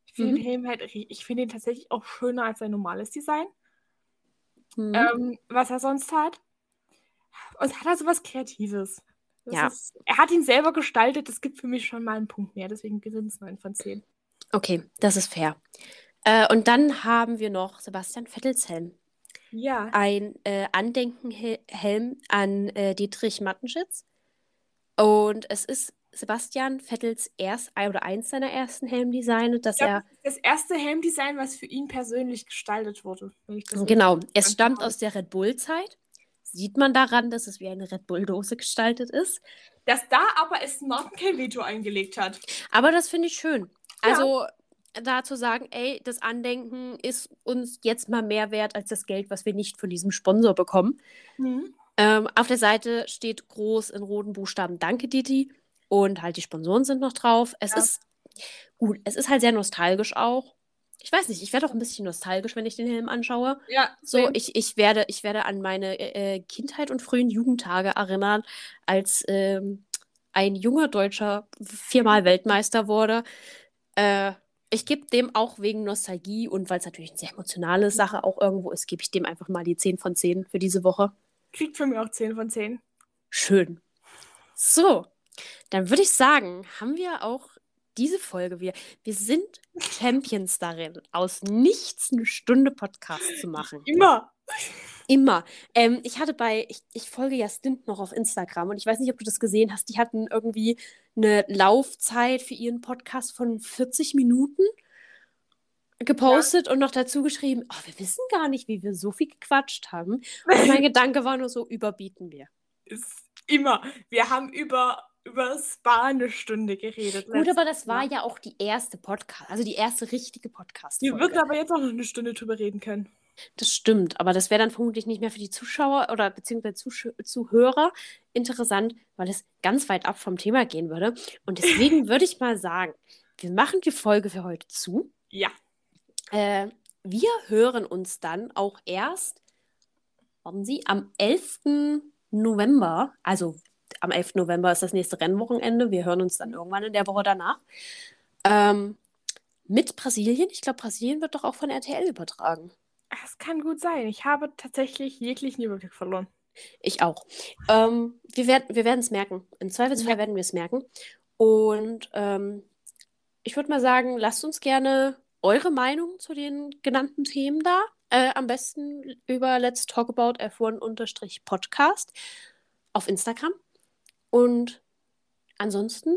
[SPEAKER 2] Ich finde
[SPEAKER 1] Mhm.
[SPEAKER 2] den Helm halt, ich finde ihn tatsächlich auch schöner als sein normales Design.
[SPEAKER 1] Mhm.
[SPEAKER 2] Ähm, was er sonst hat. Und hat er so was Kreatives.
[SPEAKER 1] Ja.
[SPEAKER 2] Ist, er hat ihn selber gestaltet, das gibt für mich schon mal einen Punkt mehr, deswegen sind es 9 von 10.
[SPEAKER 1] Okay, das ist fair. Äh, und dann haben wir noch Sebastian Vettels Helm.
[SPEAKER 2] Ja.
[SPEAKER 1] Ein äh, Andenkenhelm an äh, Dietrich Mattenschitz. Und es ist Sebastian Vettels erst oder eins seiner ersten Helmdesigne, dass
[SPEAKER 2] Ich glaube,
[SPEAKER 1] er
[SPEAKER 2] das ist das erste Helmdesign, was für ihn persönlich gestaltet wurde.
[SPEAKER 1] Genau, es stammt aus der Red Bull-Zeit. Sieht man daran, dass es wie eine Red Bull-Dose gestaltet ist.
[SPEAKER 2] Dass da aber Aston Martin kein Veto eingelegt hat.
[SPEAKER 1] Aber das finde ich schön.
[SPEAKER 2] Ja.
[SPEAKER 1] Also da zu sagen, ey, das Andenken ist uns jetzt mal mehr wert als das Geld, was wir nicht von diesem Sponsor bekommen.
[SPEAKER 2] Mhm.
[SPEAKER 1] Ähm, auf der Seite steht groß in roten Buchstaben Danke, Didi. Und halt die Sponsoren sind noch drauf. Es
[SPEAKER 2] Ja.
[SPEAKER 1] ist gut, es ist halt sehr nostalgisch auch. Ich weiß nicht, ich werde auch ein bisschen nostalgisch, wenn ich den Helm anschaue.
[SPEAKER 2] Ja,
[SPEAKER 1] So,
[SPEAKER 2] same.
[SPEAKER 1] ich, ich, werde, ich werde an meine äh, Kindheit und frühen Jugendtage erinnern, als ähm, ein junger Deutscher viermal Weltmeister wurde. Äh, ich gebe dem auch wegen Nostalgie und weil es natürlich eine sehr emotionale Sache auch irgendwo ist, gebe ich dem einfach mal die 10 von 10 für diese Woche.
[SPEAKER 2] Kriegt von mir auch 10 von 10.
[SPEAKER 1] Schön. So, dann würde ich sagen, haben wir auch diese Folge wieder. Wir sind Champions darin, aus nichts eine Stunde Podcast zu machen.
[SPEAKER 2] Immer.
[SPEAKER 1] Immer. Ähm, ich hatte bei, ich, ich folge ja Stint noch auf Instagram und ich weiß nicht, ob du das gesehen hast. Die hatten irgendwie eine Laufzeit für ihren Podcast von 40 Minuten. gepostet ja. und noch dazu geschrieben, oh, wir wissen gar nicht, wie wir so viel gequatscht haben. Und mein Gedanke war nur so, überbieten wir.
[SPEAKER 2] Ist immer. Wir haben über über Spa eine Stunde geredet.
[SPEAKER 1] Gut, aber das war ja auch die erste Podcast, also die erste richtige Podcast.
[SPEAKER 2] Wir würden aber jetzt auch noch eine Stunde drüber reden können.
[SPEAKER 1] Das stimmt, aber das wäre dann vermutlich nicht mehr für die Zuschauer oder beziehungsweise Zuh Zuhörer interessant, weil es ganz weit ab vom Thema gehen würde. Und deswegen würde ich mal sagen, wir machen die Folge für heute zu.
[SPEAKER 2] Ja.
[SPEAKER 1] Äh, wir hören uns dann auch erst, warten Sie, am 11. November, also am 11. November ist das nächste Rennwochenende. Wir hören uns dann irgendwann in der Woche danach. Ähm, mit Brasilien. Ich glaube, Brasilien wird doch auch von RTL übertragen.
[SPEAKER 2] Das kann gut sein. Ich habe tatsächlich jeglichen Überblick verloren.
[SPEAKER 1] Ich auch. Ähm, wir werden wir es merken. Im Zweifelsfall ja. werden wir es merken. Und ähm, ich würde mal sagen, lasst uns gerne eure Meinung zu den genannten Themen da. Äh, am besten über Let's Talk About F1-Podcast auf Instagram. Und ansonsten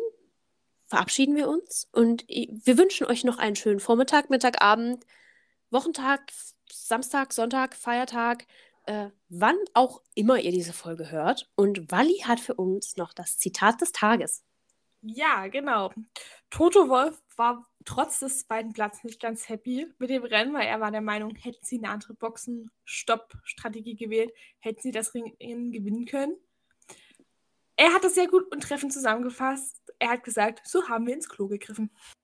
[SPEAKER 1] verabschieden wir uns und wir wünschen euch noch einen schönen Vormittag, Mittag, Abend, Wochentag, Samstag, Sonntag, Feiertag, äh, wann auch immer ihr diese Folge hört. Und Wally hat für uns noch das Zitat des Tages.
[SPEAKER 2] Ja, genau. Toto Wolf war trotz des zweiten Platzes nicht ganz happy mit dem Rennen, weil er war der Meinung, hätten sie eine andere Boxen-Stopp-Strategie gewählt, hätten sie das Ringen gewinnen können. Er hat das sehr gut und treffend zusammengefasst. Er hat gesagt, so haben wir ins Klo gegriffen.